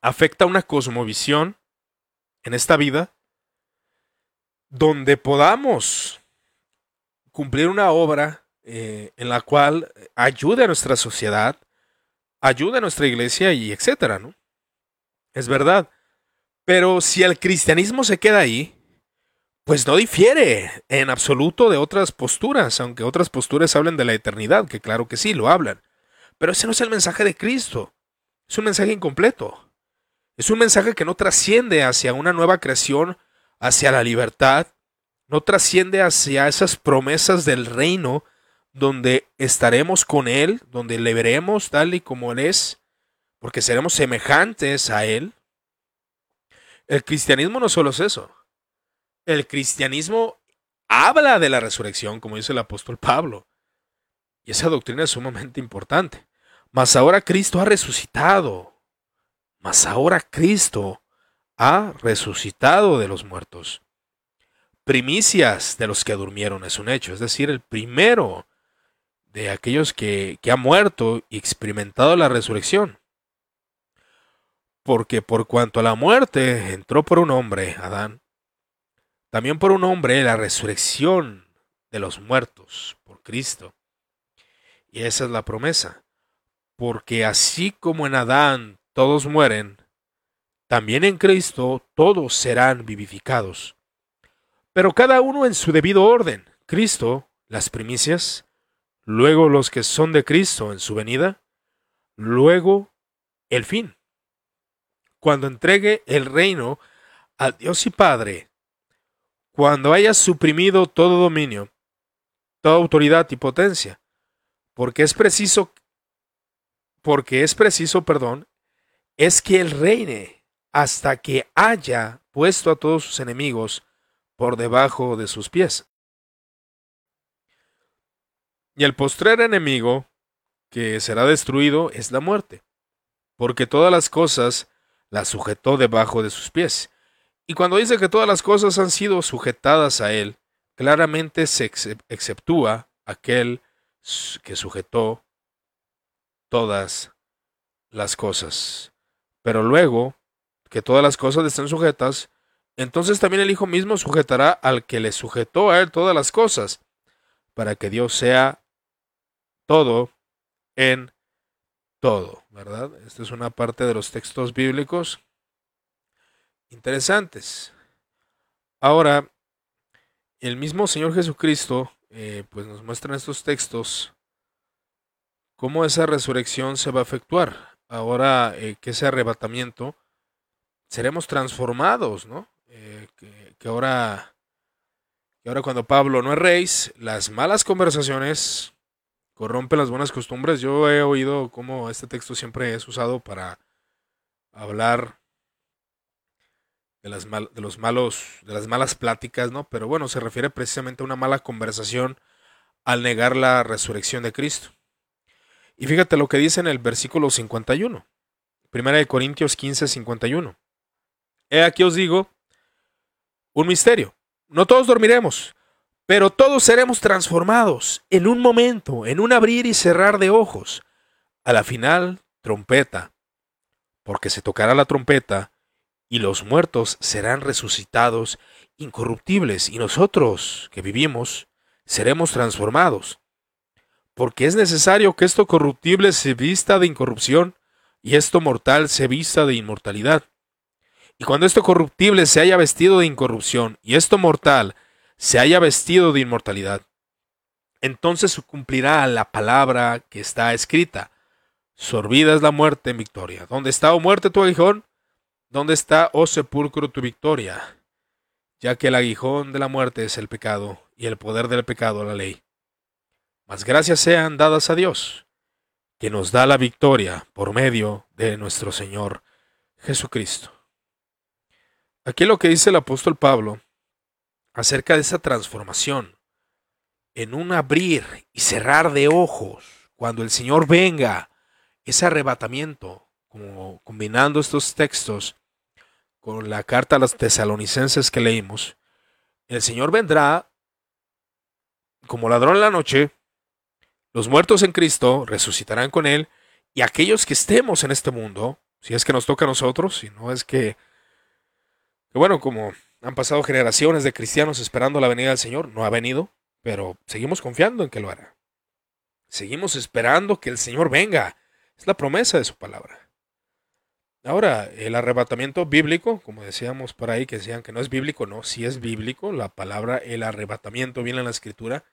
Afecta una cosmovisión en esta vida donde podamos cumplir una obra eh, en la cual ayude a nuestra sociedad, ayude a nuestra iglesia y etcétera, ¿no? Es verdad. Pero si el cristianismo se queda ahí, pues no difiere en absoluto de otras posturas, aunque otras posturas hablen de la eternidad, que claro que sí, lo hablan. Pero ese no es el mensaje de Cristo. Es un mensaje incompleto. Es un mensaje que no trasciende hacia una nueva creación, hacia la libertad, no trasciende hacia esas promesas del reino donde estaremos con Él, donde le veremos tal y como Él es, porque seremos semejantes a Él. El cristianismo no solo es eso. El cristianismo habla de la resurrección, como dice el apóstol Pablo. Y esa doctrina es sumamente importante. Mas ahora Cristo ha resucitado. Mas ahora Cristo ha resucitado de los muertos. Primicias de los que durmieron es un hecho, es decir, el primero de aquellos que, que ha muerto y experimentado la resurrección. Porque por cuanto a la muerte entró por un hombre, Adán, también por un hombre la resurrección de los muertos, por Cristo. Y esa es la promesa. Porque así como en Adán todos mueren, también en Cristo todos serán vivificados. Pero cada uno en su debido orden. Cristo, las primicias, luego los que son de Cristo en su venida, luego el fin. Cuando entregue el reino a Dios y Padre, cuando haya suprimido todo dominio, toda autoridad y potencia, porque es preciso porque es preciso, perdón, es que él reine hasta que haya puesto a todos sus enemigos por debajo de sus pies. Y el postrer enemigo que será destruido es la muerte, porque todas las cosas las sujetó debajo de sus pies. Y cuando dice que todas las cosas han sido sujetadas a él, claramente se exceptúa aquel que sujetó todas las cosas. Pero luego que todas las cosas estén sujetas, entonces también el Hijo mismo sujetará al que le sujetó a él todas las cosas, para que Dios sea todo en todo, ¿verdad? Esta es una parte de los textos bíblicos interesantes. Ahora, el mismo Señor Jesucristo, eh, pues nos muestra en estos textos cómo esa resurrección se va a efectuar. Ahora eh, que ese arrebatamiento, seremos transformados, ¿no? Que, ahora, que ahora cuando Pablo no es rey, las malas conversaciones corrompe las buenas costumbres. Yo he oído cómo este texto siempre es usado para hablar de las, de los malos, de las malas pláticas, ¿no? Pero bueno, se refiere precisamente a una mala conversación al negar la resurrección de Cristo. Y fíjate lo que dice en el versículo 51. Primera de Corintios 15, 51. He aquí os digo un misterio. No todos dormiremos, pero todos seremos transformados en un momento, en un abrir y cerrar de ojos. A la final, trompeta, porque se tocará la trompeta y los muertos serán resucitados incorruptibles y nosotros que vivimos seremos transformados. Porque es necesario que esto corruptible se vista de incorrupción y esto mortal se vista de inmortalidad. Y cuando esto corruptible se haya vestido de incorrupción y esto mortal se haya vestido de inmortalidad, entonces cumplirá la palabra que está escrita. Sorbida es la muerte en victoria. ¿Dónde está, oh muerte, tu aguijón? ¿Dónde está, oh sepulcro, tu victoria? Ya que el aguijón de la muerte es el pecado, y el poder del pecado la ley. Mas gracias sean dadas a Dios, que nos da la victoria por medio de nuestro Señor Jesucristo. Aquí lo que dice el apóstol Pablo acerca de esa transformación. En un abrir y cerrar de ojos cuando el Señor venga, ese arrebatamiento, como combinando estos textos con la carta a los tesalonicenses que leímos, el Señor vendrá como ladrón en la noche, los muertos en Cristo resucitarán con Él, y aquellos que estemos en este mundo, si es que nos toca a nosotros, si no es que, bueno, como han pasado generaciones de cristianos esperando la venida del Señor. No ha venido, pero seguimos confiando en que lo hará. Seguimos esperando que el Señor venga. Es la promesa de su palabra. Ahora, el arrebatamiento bíblico, como decíamos por ahí, que decían que no es bíblico, no, sí es bíblico. La palabra el arrebatamiento viene en la escritura.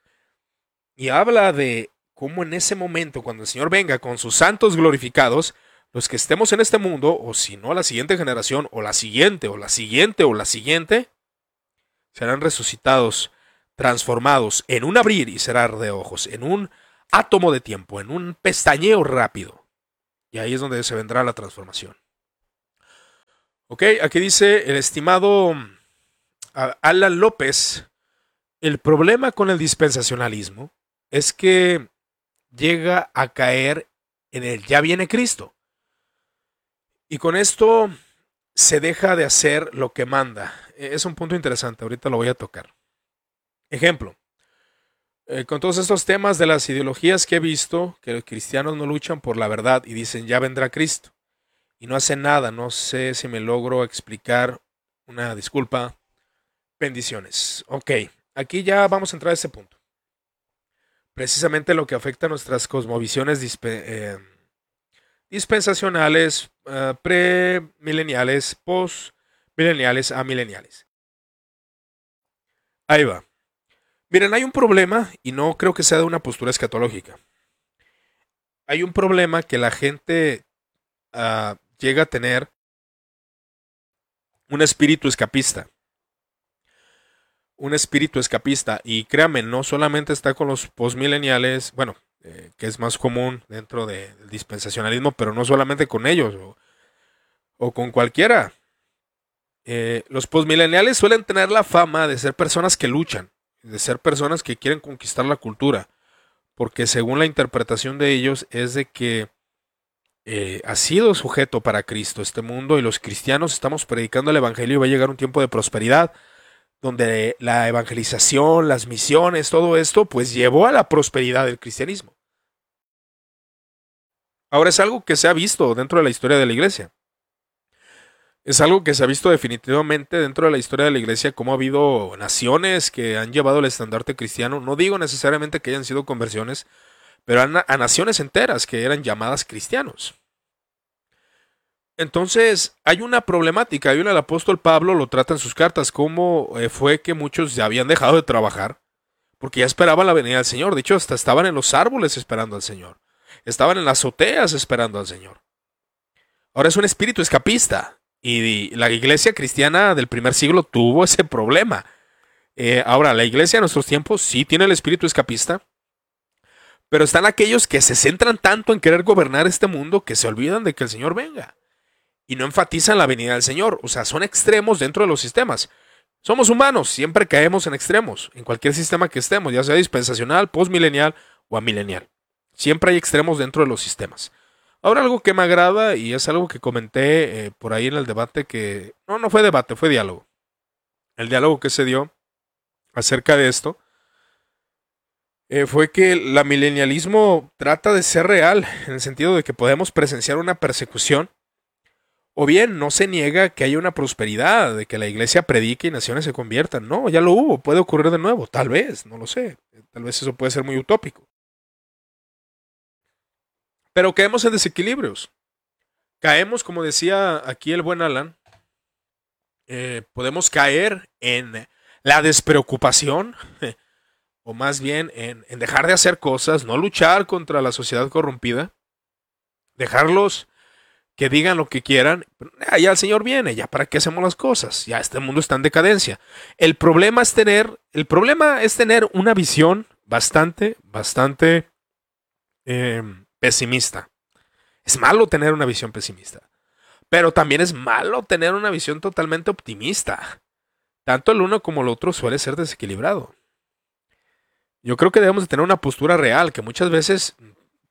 Y habla de cómo en ese momento, cuando el Señor venga con sus santos glorificados, los que estemos en este mundo, o si no la siguiente generación, o la siguiente, o la siguiente, o la siguiente, serán resucitados, transformados en un abrir y cerrar de ojos, en un átomo de tiempo, en un pestañeo rápido. Y ahí es donde se vendrá la transformación. Ok, aquí dice el estimado Alan López, el problema con el dispensacionalismo es que llega a caer en el ya viene Cristo. Y con esto se deja de hacer lo que manda. E, es un punto interesante, ahorita lo voy a tocar. Ejemplo, eh, con todos estos temas de las ideologías que he visto, que los cristianos no luchan por la verdad y dicen ya vendrá Cristo y no hacen nada, no sé si me logro explicar una disculpa. Bendiciones. Ok, aquí ya vamos a entrar a ese punto. Precisamente lo que afecta a nuestras cosmovisiones eh, dispensacionales, uh, premileniales, postmileniales a mileniales. Ahí va. Miren, hay un problema y no creo que sea de una postura escatológica. Hay un problema que la gente uh, llega a tener un espíritu escapista. Un espíritu escapista. Y créanme, no solamente está con los postmileniales, bueno, eh, que es más común dentro del dispensacionalismo, pero no solamente con ellos o, con cualquiera. Eh, los postmileniales suelen tener la fama de ser personas que luchan, de ser personas que quieren conquistar la cultura, porque según la interpretación de ellos es de que eh, ha sido sujeto para Cristo este mundo y los cristianos estamos predicando el Evangelio y va a llegar un tiempo de prosperidad donde la evangelización, las misiones, todo esto, pues llevó a la prosperidad del cristianismo. Ahora es algo que se ha visto dentro de la historia de la iglesia. Es algo que se ha visto definitivamente dentro de la historia de la iglesia, como ha habido naciones que han llevado el estandarte cristiano. No digo necesariamente que hayan sido conversiones, pero a naciones enteras que eran llamadas cristianos. Entonces, hay una problemática, y el apóstol Pablo lo trata en sus cartas, cómo eh, fue que muchos ya habían dejado de trabajar, porque ya esperaban la venida del Señor. De hecho, hasta estaban en los árboles esperando al Señor. Estaban en las azoteas esperando al Señor. Ahora es un espíritu escapista. Y la iglesia cristiana del primer siglo tuvo ese problema. Eh, ahora, la iglesia de nuestros tiempos sí tiene el espíritu escapista, pero están aquellos que se centran tanto en querer gobernar este mundo que se olvidan de que el Señor venga y no enfatizan la venida del Señor. O sea, son extremos dentro de los sistemas. Somos humanos, siempre caemos en extremos, en cualquier sistema que estemos, ya sea dispensacional, postmilenial o amilenial. Siempre hay extremos dentro de los sistemas. Ahora algo que me agrada y es algo que comenté eh, por ahí en el debate que... No, no fue debate, fue diálogo. El diálogo que se dio acerca de esto eh, fue que el milenialismo trata de ser real, en el sentido de que podemos presenciar una persecución o bien no se niega que haya una prosperidad, de que la iglesia predique y naciones se conviertan. No, ya lo hubo, puede ocurrir de nuevo, tal vez, no lo sé. Tal vez eso puede ser muy utópico. Pero caemos en desequilibrios. Caemos, como decía aquí el buen Alan, eh, podemos caer en la despreocupación, o más bien en, en dejar de hacer cosas, no luchar contra la sociedad corrompida, dejarlos que digan lo que quieran, ya el Señor viene, ya para qué hacemos las cosas, ya este mundo está en decadencia. El problema es tener, el problema es tener una visión bastante, bastante em, pesimista. Es malo tener una visión pesimista, pero también es malo tener una visión totalmente optimista. Tanto el uno como el otro suele ser desequilibrado. Yo creo que debemos de tener una postura real, que muchas veces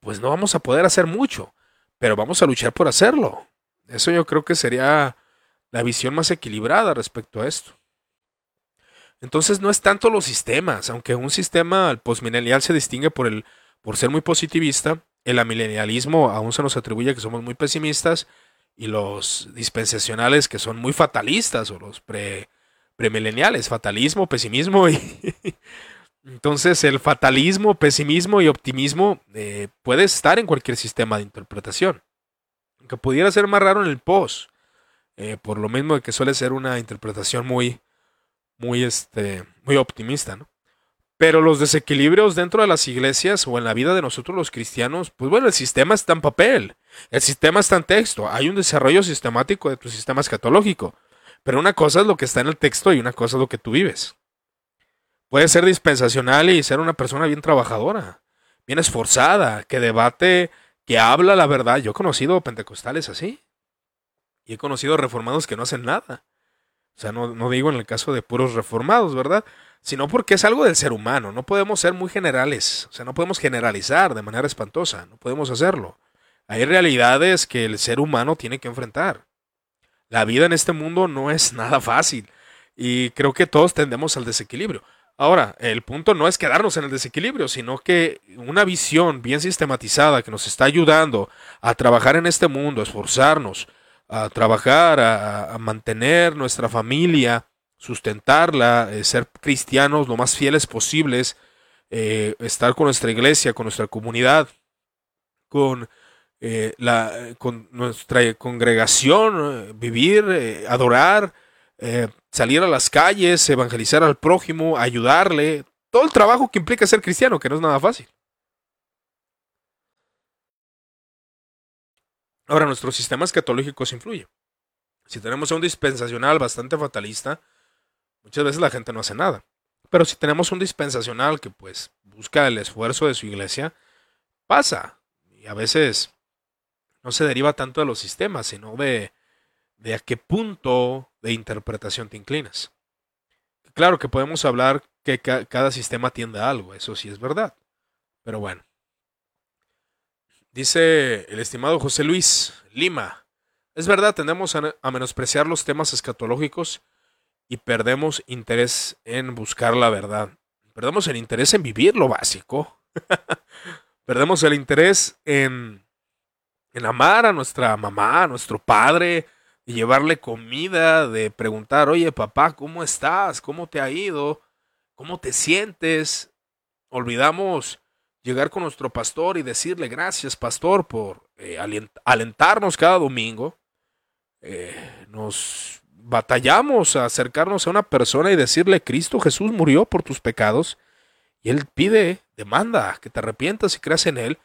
pues no vamos a poder hacer mucho pero vamos a luchar por hacerlo. Eso yo creo que sería la visión más equilibrada respecto a esto. Entonces no es tanto los sistemas, aunque un sistema el postmilenial se distingue por, el, por ser muy positivista, el amilenialismo aún se nos atribuye que somos muy pesimistas y los dispensacionales que son muy fatalistas o los pre, premileniales, fatalismo, pesimismo y Entonces el fatalismo, pesimismo y optimismo eh, puede estar en cualquier sistema de interpretación. Aunque pudiera ser más raro en el post, eh, por lo mismo que suele ser una interpretación muy, muy, este, muy optimista, ¿no? Pero los desequilibrios dentro de las iglesias o en la vida de nosotros los cristianos, pues bueno, el sistema está en papel, el sistema está en texto, hay un desarrollo sistemático de tu sistema escatológico, pero una cosa es lo que está en el texto y una cosa es lo que tú vives. Puede ser dispensacional y ser una persona bien trabajadora, bien esforzada, que debate, que habla la verdad. Yo he conocido pentecostales así. Y he conocido reformados que no hacen nada. O sea, no, no digo en el caso de puros reformados, ¿verdad? Sino porque es algo del ser humano. No podemos ser muy generales. O sea, no podemos generalizar de manera espantosa. No podemos hacerlo. Hay realidades que el ser humano tiene que enfrentar. La vida en este mundo no es nada fácil y creo que todos tendemos al desequilibrio. Ahora, el punto no es quedarnos en el desequilibrio, sino que una visión bien sistematizada que nos está ayudando a trabajar en este mundo, a esforzarnos, a trabajar, a, mantener nuestra familia, sustentarla, eh, ser cristianos lo más fieles posibles, eh, estar con nuestra iglesia, con nuestra comunidad, con, eh, la, con nuestra congregación, vivir, adorar, salir a las calles, evangelizar al prójimo, ayudarle, todo el trabajo que implica ser cristiano, que no es nada fácil. Ahora, nuestros sistemas catológicos influyen. Si tenemos un dispensacional bastante fatalista, muchas veces la gente no hace nada. Pero si tenemos un dispensacional que pues busca el esfuerzo de su iglesia, pasa. Y a veces no se deriva tanto de los sistemas, sino de, de a qué punto de interpretación te inclinas. Claro que podemos hablar que cada sistema tiende a algo, eso sí es verdad. Pero bueno. Dice el estimado José Luis Lima. Es verdad, tendemos a, menospreciar los temas escatológicos y perdemos interés en buscar la verdad. Perdemos el interés en vivir lo básico. perdemos el interés en, en amar a nuestra mamá, a nuestro padre, y llevarle comida, de preguntar, oye papá, ¿cómo estás? ¿Cómo te ha ido? ¿Cómo te sientes? Olvidamos llegar con nuestro pastor y decirle gracias, pastor, por eh, alentarnos cada domingo. Eh, nos batallamos a acercarnos a una persona y decirle, Cristo Jesús murió por tus pecados. Y Él pide, demanda, que te arrepientas y creas en Él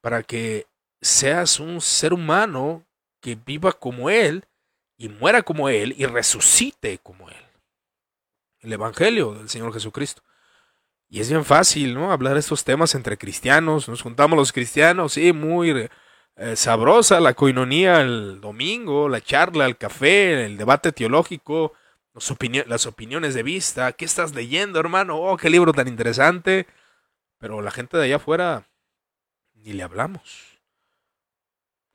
para que seas un ser humano que viva como Él y muera como Él y resucite como Él. El Evangelio del Señor Jesucristo. Y es bien fácil, ¿no? Hablar estos temas entre cristianos. Nos juntamos los cristianos, sí, muy eh, sabrosa la coinonía el domingo, la charla, el café, el debate teológico, las opiniones de vista. ¿Qué estás leyendo, hermano? Oh, qué libro tan interesante. Pero la gente de allá afuera ni le hablamos.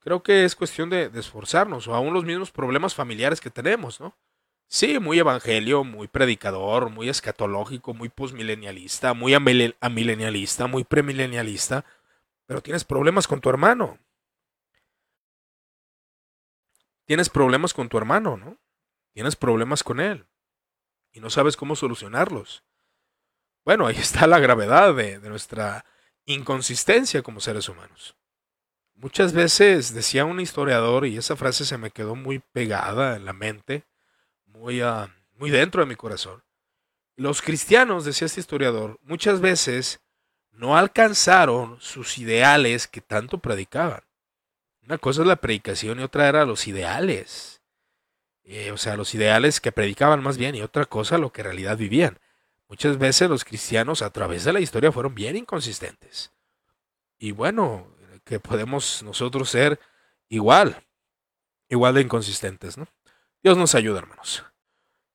Creo que es cuestión de, esforzarnos, o aún los mismos problemas familiares que tenemos, ¿no? Sí, muy evangelio, muy predicador, muy escatológico, muy postmilenialista, muy amilenialista, muy premilenialista, pero tienes problemas con tu hermano. Tienes problemas con tu hermano, ¿no? Tienes problemas con él y no sabes cómo solucionarlos. Bueno, ahí está la gravedad de nuestra inconsistencia como seres humanos. Muchas veces decía un historiador, y esa frase se me quedó muy pegada en la mente, muy, uh, muy dentro de mi corazón. Los cristianos, decía este historiador, muchas veces no alcanzaron sus ideales que tanto predicaban. Una cosa es la predicación y otra era los ideales. Eh, o sea, los ideales que predicaban más bien y otra cosa lo que en realidad vivían. Muchas veces los cristianos a través de la historia fueron bien inconsistentes. Y bueno, que podemos nosotros ser igual, igual de inconsistentes, ¿no? Dios nos ayuda, hermanos.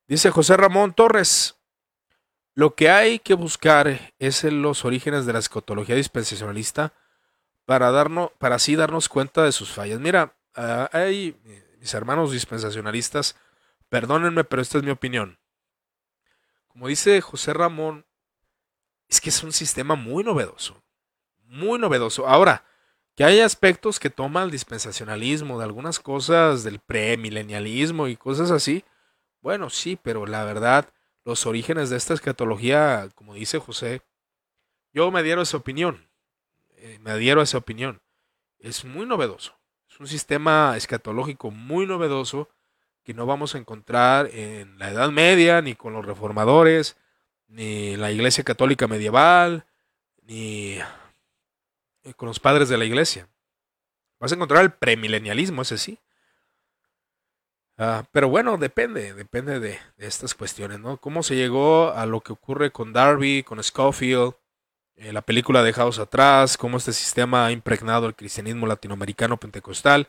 Dice José Ramón Torres, lo que hay que buscar es en los orígenes de la escotología dispensacionalista para, darnos, para así darnos cuenta de sus fallas. Mira, ah, hay mis hermanos dispensacionalistas, perdónenme, pero esta es mi opinión. Como dice José Ramón, es que es un sistema muy novedoso, muy novedoso. Ahora, que hay aspectos que toma el dispensacionalismo, de algunas cosas del premilenialismo y cosas así. Bueno, sí, pero la verdad, los orígenes de esta escatología, como dice José, yo me adhiero a esa opinión. Eh, me adhiero a esa opinión. Es muy novedoso. Es un sistema escatológico muy novedoso que no vamos a encontrar en la Edad Media, ni con los reformadores, ni la Iglesia Católica medieval, ni con los padres de la iglesia. Vas a encontrar el premilenialismo, ese sí. Ah, pero bueno, depende, depende de, estas cuestiones, ¿no? ¿Cómo se llegó a lo que ocurre con Darby, con Schofield, eh, la película de House atrás, cómo este sistema ha impregnado el cristianismo latinoamericano pentecostal?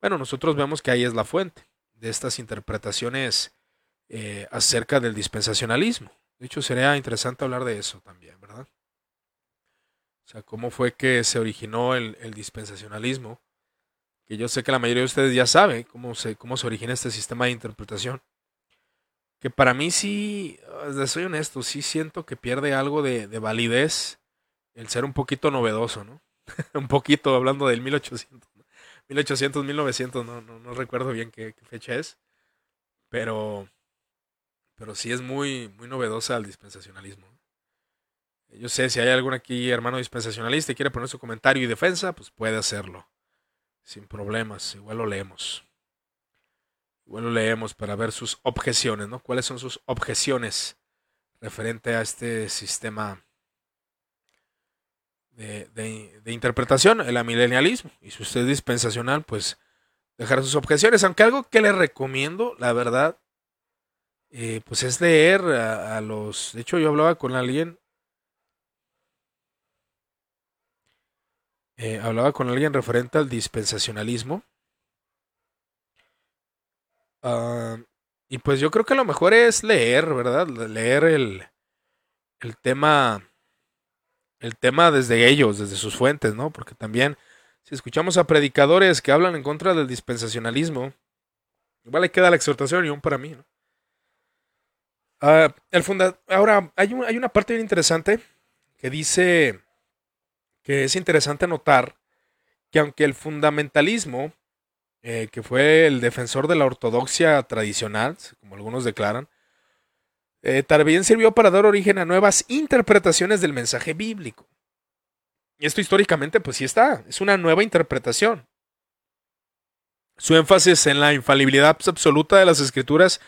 Bueno, nosotros vemos que ahí es la fuente de estas interpretaciones eh, acerca del dispensacionalismo. De hecho, sería interesante hablar de eso también, ¿verdad? O sea, cómo fue que se originó el, dispensacionalismo. que yo sé que la mayoría de ustedes ya sabe cómo se, cómo se origina este sistema de interpretación. Que para mí sí, soy honesto, sí siento que pierde algo de, validez el ser un poquito novedoso, ¿no? un poquito hablando del 1800, 1800, 1900, no, no, no recuerdo bien qué, qué, fecha es, pero, pero sí es muy, muy novedosa el dispensacionalismo. Yo sé, si hay algún aquí hermano dispensacionalista y quiere poner su comentario y defensa, pues puede hacerlo. Sin problemas, igual lo leemos. Igual lo leemos para ver sus objeciones, ¿no? ¿Cuáles son sus objeciones referente a este sistema de, de, interpretación, el amilenialismo? Y si usted es dispensacional, pues dejar sus objeciones. Aunque algo que le recomiendo, la verdad, eh, pues es leer a, los... De hecho, yo hablaba con alguien Eh, hablaba con alguien referente al dispensacionalismo. Ah, y pues yo creo que lo mejor es leer, ¿verdad? Leer el, el tema. El tema desde ellos, desde sus fuentes, ¿no? Porque también, si escuchamos a predicadores que hablan en contra del dispensacionalismo, igual le queda la exhortación y un para mí, ¿no? Ah, el funda Ahora, hay, hay una parte bien interesante que dice que es interesante notar que aunque el fundamentalismo, eh, que fue el defensor de la ortodoxia tradicional, como algunos declaran, eh, también sirvió para dar origen a nuevas interpretaciones del mensaje bíblico. Y esto históricamente, pues sí está, es una nueva interpretación. Su énfasis en la infalibilidad absoluta de las escrituras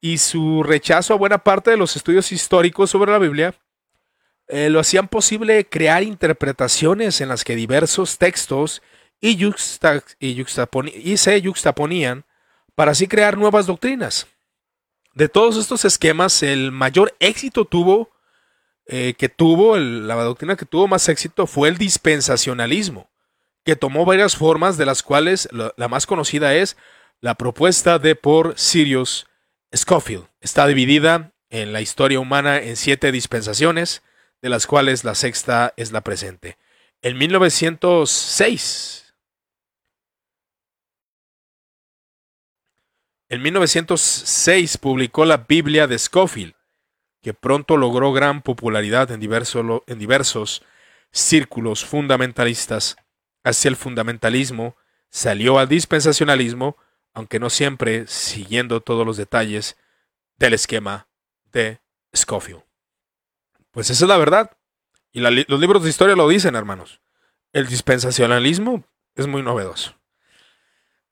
y su rechazo a buena parte de los estudios históricos sobre la Biblia eh, lo hacían posible crear interpretaciones en las que diversos textos y, se yuxtaponían para así crear nuevas doctrinas. De todos estos esquemas, el mayor éxito tuvo, eh, que tuvo, la doctrina que tuvo más éxito fue el dispensacionalismo, que tomó varias formas, de las cuales la, más conocida es la propuesta de por Sirius Scofield. Está dividida en la historia humana en siete dispensaciones, de las cuales la sexta es la presente. En 1906, en 1906 publicó la Biblia de Scofield, que pronto logró gran popularidad en, en diversos círculos fundamentalistas. Hacia el fundamentalismo salió al dispensacionalismo, aunque no siempre siguiendo todos los detalles del esquema de Scofield. Pues esa es la verdad. Y los libros de historia lo dicen, hermanos. El dispensacionalismo es muy novedoso.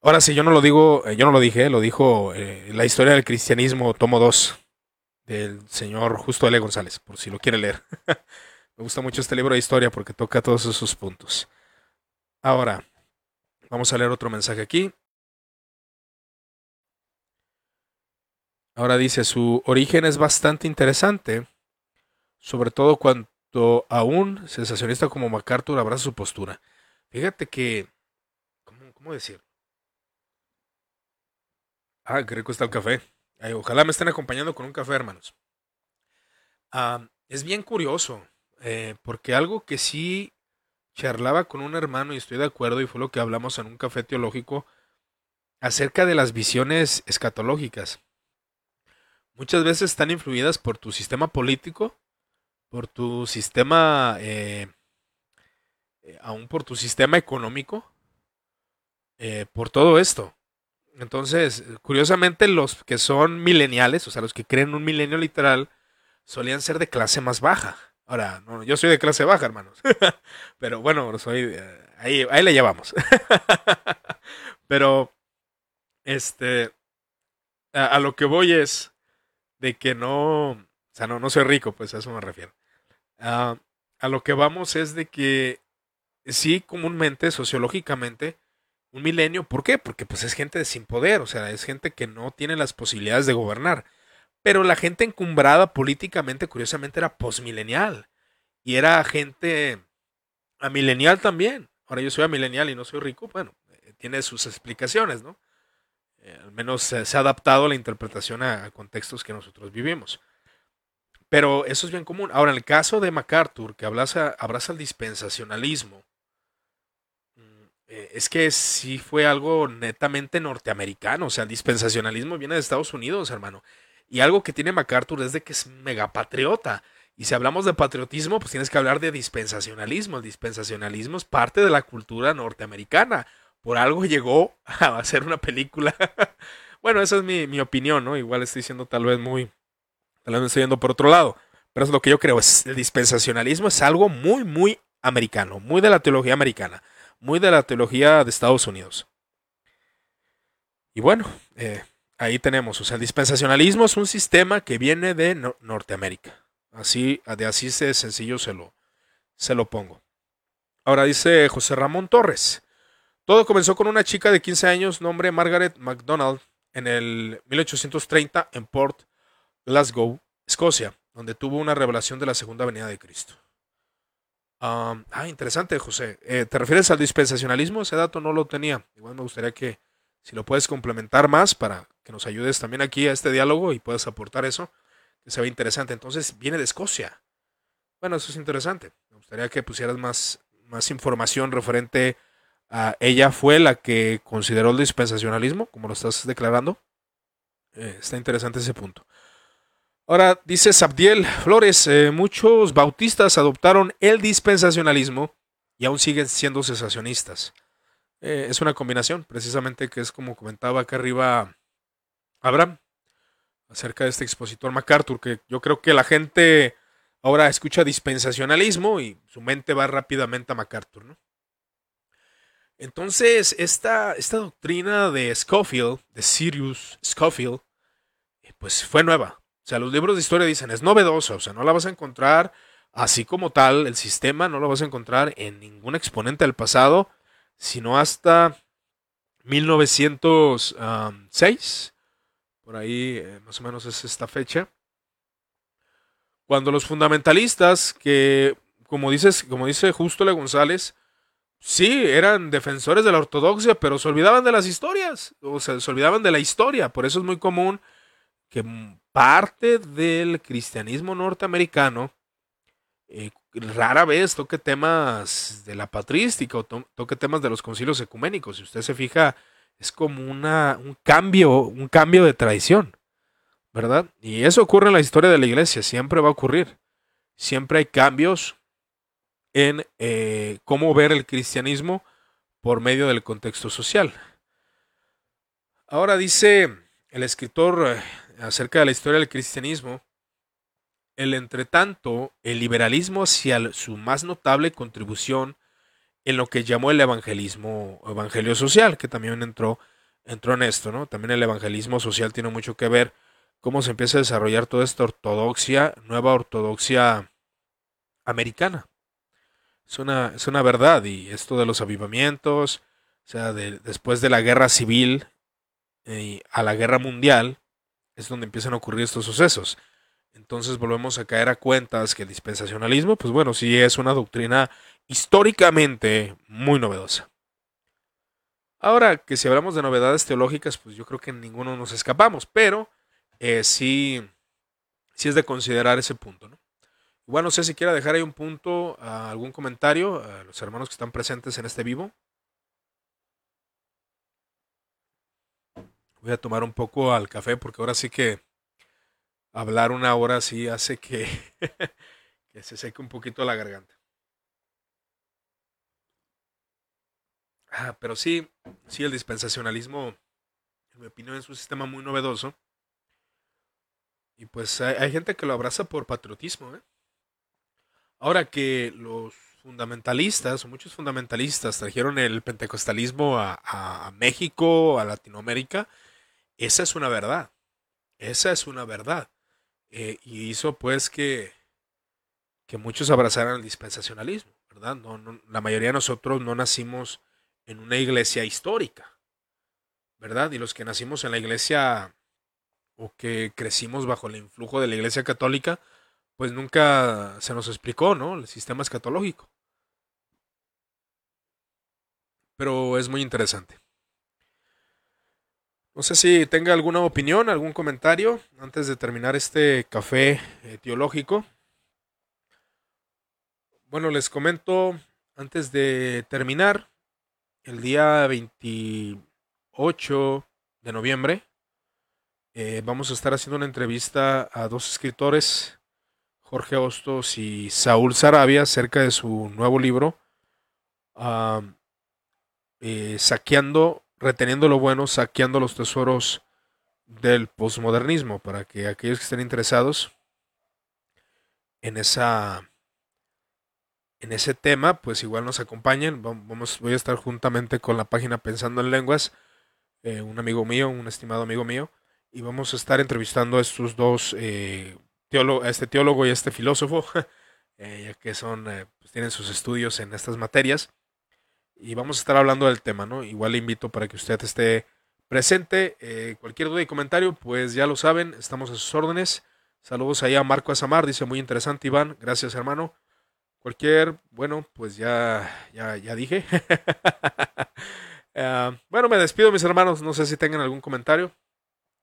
Ahora sí, yo no lo digo, eh, yo no lo dije, lo dijo eh, la historia del cristianismo, tomo 2, del señor Justo L. González, por si lo quiere leer. Me gusta mucho este libro de historia porque toca todos esos puntos. Ahora, vamos a leer otro mensaje aquí. Ahora dice, su origen es bastante interesante sobre todo cuando aún sensacionista como MacArthur abraza su postura. Fíjate que, ¿cómo, decir? Ah, qué rico está el café. ojalá me estén acompañando con un café, hermanos. Es bien curioso, eh, porque algo que sí charlaba con un hermano y estoy de acuerdo y fue lo que hablamos en un café teológico acerca de las visiones escatológicas. Muchas veces están influidas por tu sistema político por tu sistema, eh, eh, aún por tu sistema económico, eh, por todo esto. Entonces, curiosamente, los que son mileniales, o sea, los que creen un milenio literal, solían ser de clase más baja. Ahora, no, yo soy de clase baja, hermanos. Pero bueno, soy. ahí, ahí le llevamos. Pero, este. a, lo que voy es de que no. O sea, no, no soy rico, pues a eso me refiero. Ah, a lo que vamos es de que sí, comúnmente, sociológicamente, un milenio, ¿por qué? Porque pues es gente sin poder, o sea, es gente que no tiene las posibilidades de gobernar. Pero la gente encumbrada políticamente, curiosamente, era posmilenial. Y era gente amilenial también. Ahora yo soy amilenial y no soy rico, bueno, eh, tiene sus explicaciones, ¿no? Eh, al menos se ha adaptado la interpretación a contextos que nosotros vivimos. Pero eso es bien común. Ahora, en el caso de MacArthur, que abraza, abraza el dispensacionalismo, mm, eh, es que sí fue algo netamente norteamericano. O sea, el dispensacionalismo viene de Estados Unidos, hermano. Y algo que tiene MacArthur es de que es megapatriota. Y si hablamos de patriotismo, pues tienes que hablar de dispensacionalismo. El dispensacionalismo es parte de la cultura norteamericana. Por algo llegó a hacer una película. bueno, esa es mi, mi, opinión, ¿no? Igual estoy diciendo tal vez muy... Me estoy yendo por otro lado. Pero es lo que yo creo. Es, el dispensacionalismo es algo muy, muy americano. Muy de la teología americana muy de la teología de Estados Unidos. Y bueno, eh, ahí tenemos, o sea, el dispensacionalismo es un sistema que viene de Norteamérica. Así, de así de sencillo se lo, se lo pongo. Ahora dice José Ramón Torres. Todo comenzó con una chica de 15 años, nombre Margaret MacDonald, en el 1830 en Port Glasgow, Escocia, donde tuvo una revelación de la segunda venida de Cristo ah, interesante, José. Eh, ¿Te refieres al dispensacionalismo? Ese dato no lo tenía. Igual me gustaría que si lo puedes complementar más para que nos ayudes también aquí a este diálogo y puedas aportar eso, que se ve interesante. Entonces, viene de Escocia. Bueno, eso es interesante. Me gustaría que pusieras más, más información referente a ella. ¿Fue la que consideró el dispensacionalismo, como lo estás declarando? Eh, está interesante ese punto. Ahora dice Sabdiel Flores, eh, muchos bautistas adoptaron el dispensacionalismo y aún siguen siendo cesacionistas. Eh, es una combinación, precisamente que es como comentaba acá arriba Abraham, acerca de este expositor MacArthur, que yo creo que la gente ahora escucha dispensacionalismo y su mente va rápidamente a MacArthur, ¿no? Entonces, esta, esta doctrina de Scofield, de Sirius Scofield, eh, pues fue nueva. Sea, los libros de historia dicen, es novedoso, o sea, no la vas a encontrar así como tal, el sistema no lo vas a encontrar en ningún exponente del pasado, sino hasta 1906, por ahí eh, más o menos es esta fecha, cuando los fundamentalistas, que como, dices, como dice Justo Le González, sí, eran defensores de la ortodoxia, pero se olvidaban de las historias, o sea, se olvidaban de la historia, por eso es muy común que parte del cristianismo norteamericano eh, rara vez toque temas de la patrística o toque temas de los concilios ecuménicos. Si usted se fija, es como una, un cambio, un cambio de tradición, ¿verdad? Y eso ocurre en la historia de la iglesia, siempre va a ocurrir. Siempre hay cambios en eh, cómo ver el cristianismo por medio del contexto social. Ahora dice el escritor eh, acerca de la historia del cristianismo, el entretanto, el liberalismo hacia su más notable contribución en lo que llamó el evangelismo, evangelio social, que también entró, entró en esto, ¿no? También el evangelismo social tiene mucho que ver cómo se empieza a desarrollar toda esta ortodoxia, nueva ortodoxia americana. Es una, es una verdad, y esto de los avivamientos, o sea, después de la guerra civil eh, a la guerra mundial, es donde empiezan a ocurrir estos sucesos. Entonces volvemos a caer a cuentas que el dispensacionalismo, pues bueno, sí es una doctrina históricamente muy novedosa. Ahora que si hablamos de novedades teológicas, pues yo creo que ninguno nos escapamos, pero eh, sí, sí es de considerar ese punto. ¿no? Igual no sé si quiera dejar ahí un punto, algún comentario a los hermanos que están presentes en este vivo. Voy a tomar un poco al café porque ahora sí que hablar una hora sí hace que, se seque un poquito la garganta. Ah, pero sí, sí, el dispensacionalismo, en mi opinión, es un sistema muy novedoso. Y pues hay, gente que lo abraza por patriotismo. ¿eh? Ahora que los fundamentalistas, o muchos fundamentalistas, trajeron el pentecostalismo a México, a Latinoamérica, esa es una verdad. Esa es una verdad. Eh, y hizo pues que, que muchos abrazaran el dispensacionalismo, ¿verdad? No, la mayoría de nosotros no nacimos en una iglesia histórica, ¿verdad? Y los que nacimos en la iglesia o que crecimos bajo el influjo de la iglesia católica, pues nunca se nos explicó, ¿no? El sistema escatológico. Pero es muy interesante. No sé si tenga alguna opinión, algún comentario antes de terminar este café eh, teológico. Bueno, les comento antes de terminar el día 28 de noviembre eh, vamos a estar haciendo una entrevista a dos escritores, Jorge Hostos y Saúl Sarabia, acerca de su nuevo libro, eh, Saqueando, reteniendo lo bueno, saqueando los tesoros del posmodernismo, para que aquellos que estén interesados en esa en ese tema, pues igual nos acompañen. Vamos, voy a estar juntamente con la página Pensando en Lenguas, eh, un amigo mío, un estimado amigo mío, y vamos a estar entrevistando a estos dos, eh, a este teólogo y a este filósofo, eh, ya que son, pues tienen sus estudios en estas materias, y vamos a estar hablando del tema, ¿no? Igual le invito para que usted esté presente. cualquier duda y comentario, pues ya lo saben, estamos a sus órdenes. Saludos ahí a Marco Azamar, dice muy interesante Iván, gracias hermano. Cualquier, bueno, pues ya, ya, ya dije. Ah, bueno, me despido mis hermanos, no sé si tengan algún comentario.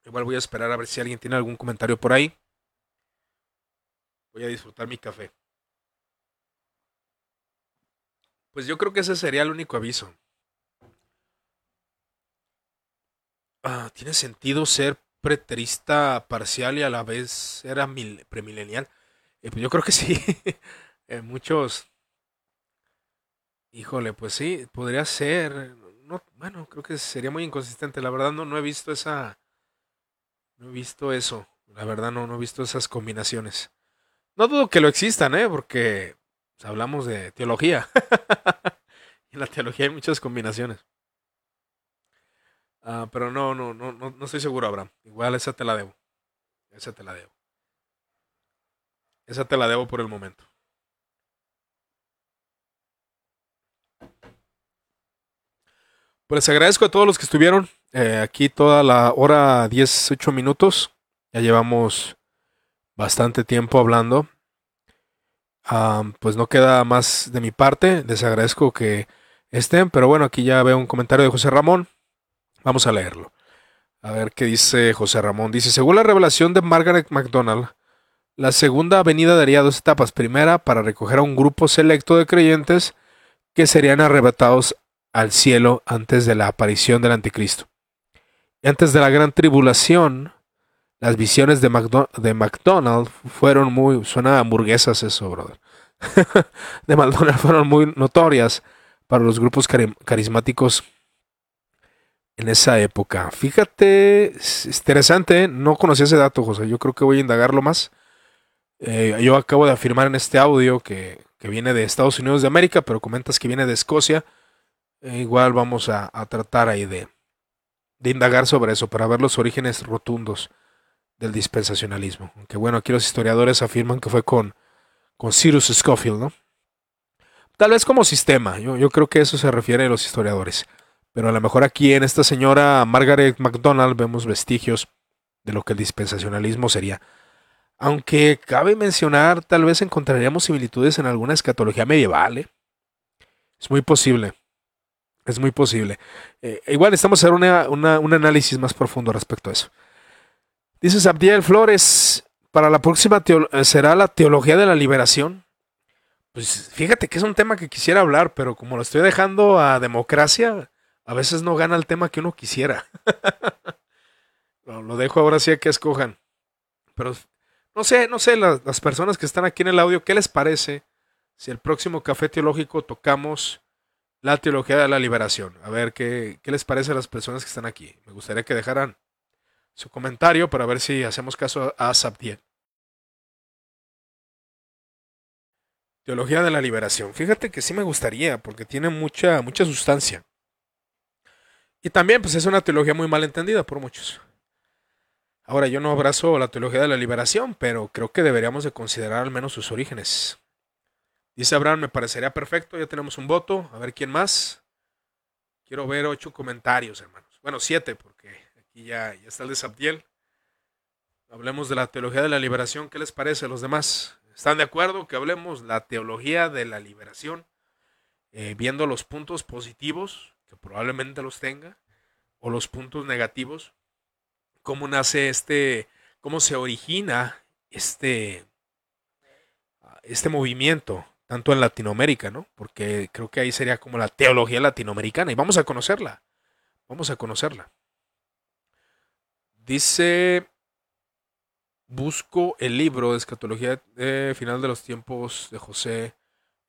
Igual voy a esperar a ver si alguien tiene algún comentario por ahí. Voy a disfrutar mi café. Pues yo creo que ese sería el único aviso. Ah, ¿Tiene sentido ser preterista parcial y a la vez era premilenial? Eh, pues yo creo que sí. Eh, muchos... Híjole, pues sí, podría ser. No, bueno, creo que sería muy inconsistente. La verdad no, no he visto esa... No he visto eso. La verdad no, no he visto esas combinaciones. No dudo que lo existan, ¿eh? Porque pues, hablamos de teología. en la teología hay muchas combinaciones. Ah, pero no, no, no, no, no estoy seguro, Abraham. Igual esa te la debo. Esa te la debo. Esa te la debo por el momento. Pues agradezco a todos los que estuvieron eh, aquí toda la hora 18 minutos. Ya llevamos bastante tiempo hablando. Pues no queda más de mi parte. Les agradezco que estén. Pero bueno, aquí ya veo un comentario de José Ramón. Vamos a leerlo. A ver qué dice José Ramón. Dice, según la revelación de Margaret MacDonald, la segunda venida daría dos etapas. Primera, para recoger a un grupo selecto de creyentes que serían arrebatados al cielo antes de la aparición del anticristo. Antes de la gran tribulación, las visiones de, McDonald fueron muy... Suena a hamburguesas eso, brother. de McDonald fueron muy notorias para los grupos carismáticos en esa época. Fíjate, es interesante, ¿eh? no conocía ese dato, José. Yo creo que voy a indagarlo más. Eh, yo acabo de afirmar en este audio que, que, viene de Estados Unidos de América, pero comentas que viene de Escocia. Eh, igual vamos a, tratar ahí de, de, indagar sobre eso para ver los orígenes rotundos del dispensacionalismo. Aunque bueno, aquí los historiadores afirman que fue con, con Cyrus Scofield, ¿no? Tal vez como sistema, yo, creo que eso se refiere a los historiadores. Pero a lo mejor aquí en esta señora Margaret MacDonald vemos vestigios de lo que el dispensacionalismo sería. Aunque cabe mencionar, tal vez encontraríamos similitudes en alguna escatología medieval. ¿eh? Es muy posible. Es muy posible. Eh, igual estamos a hacer un análisis más profundo respecto a eso. Dice Sabdiel Flores, para la próxima eh, será la teología de la liberación. Pues fíjate que es un tema que quisiera hablar, pero como lo estoy dejando a democracia, a veces no gana el tema que uno quisiera. lo, dejo ahora sí a que escojan. Pero no sé, no sé, las, las personas que están aquí en el audio, ¿qué les parece si el próximo café teológico tocamos la teología de la liberación. A ver qué, les parece a las personas que están aquí. Me gustaría que dejaran su comentario para ver si hacemos caso a Sabdiel. Teología de la liberación. Fíjate que sí me gustaría, porque tiene mucha, mucha sustancia. Y también, pues es una teología muy mal entendida por muchos. Ahora, yo no abrazo la teología de la liberación, pero creo que deberíamos de considerar al menos sus orígenes. Dice Abraham, me parecería perfecto, ya tenemos un voto. A ver quién más. Quiero ver ocho comentarios, hermanos. Bueno, siete, porque aquí ya, ya está el de Sabdiel. Hablemos de la teología de la liberación. ¿Qué les parece a los demás? ¿Están de acuerdo que hablemos la teología de la liberación? Eh, viendo los puntos positivos, que probablemente los tenga, o los puntos negativos. ¿Cómo nace este, cómo se origina este, este movimiento tanto en Latinoamérica, ¿no? Porque creo que ahí sería como la teología latinoamericana y vamos a conocerla, vamos a conocerla. Dice, busco el libro de escatología de final de los tiempos de José.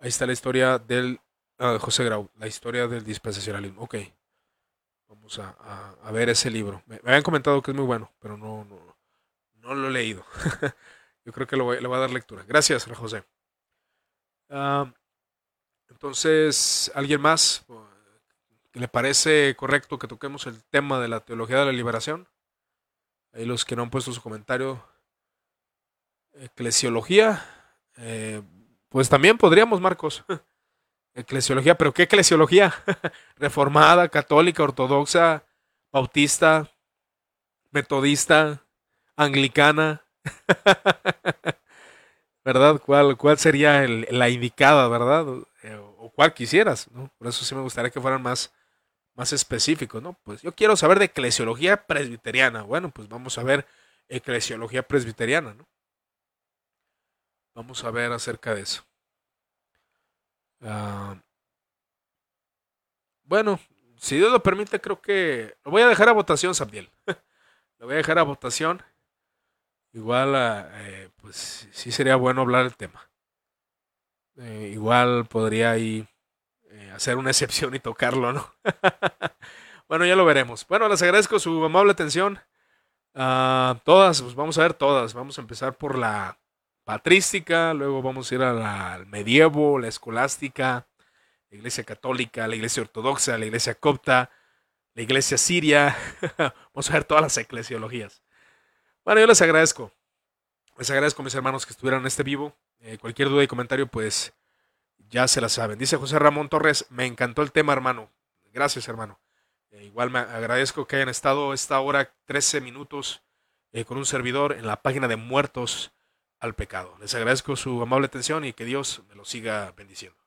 Ahí está la historia del ah, José Grau, la historia del dispensacionalismo. Ok, vamos a, ver ese libro. Me, habían comentado que es muy bueno, pero no, no, no lo he leído. Yo creo que lo voy, le voy a dar lectura. Gracias, José. Ah, entonces, ¿alguien más? ¿Le parece correcto que toquemos el tema de la teología de la liberación? Ahí los que no han puesto su comentario. Eclesiología. Eh, pues también podríamos, Marcos. Eclesiología, pero ¿qué eclesiología? Reformada, católica, ortodoxa, bautista, metodista, anglicana. ¿Verdad? ¿Cuál, cuál sería la indicada, verdad? Eh, o cuál quisieras, ¿no? Por eso sí me gustaría que fueran más, más específicos, ¿no? Pues yo quiero saber de eclesiología presbiteriana. Bueno, pues vamos a ver eclesiología presbiteriana, ¿no? Vamos a ver acerca de eso. Ah, bueno, si Dios lo permite, creo que lo voy a dejar a votación, Samuel. lo voy a dejar a votación. Igual, ah, eh, pues sí sería bueno hablar el tema. Eh, igual podría ahí hacer una excepción y tocarlo, ¿no? bueno, ya lo veremos. Bueno, les agradezco su amable atención. Uh, todas, pues vamos a ver todas. Vamos a empezar por la patrística, luego vamos a ir al medievo, la escolástica, la iglesia católica, la iglesia ortodoxa, la iglesia copta, la iglesia siria. vamos a ver todas las eclesiologías. Bueno, yo les agradezco. Les agradezco, mis hermanos, que estuvieran en este vivo. Eh, cualquier duda y comentario, pues ya se la saben. Dice José Ramón Torres, me encantó el tema, hermano. Gracias, hermano. Eh, igual me agradezco que hayan estado esta hora 13 minutos eh, con un servidor en la página de Muertos al Pecado. Les agradezco su amable atención y que Dios me lo siga bendiciendo.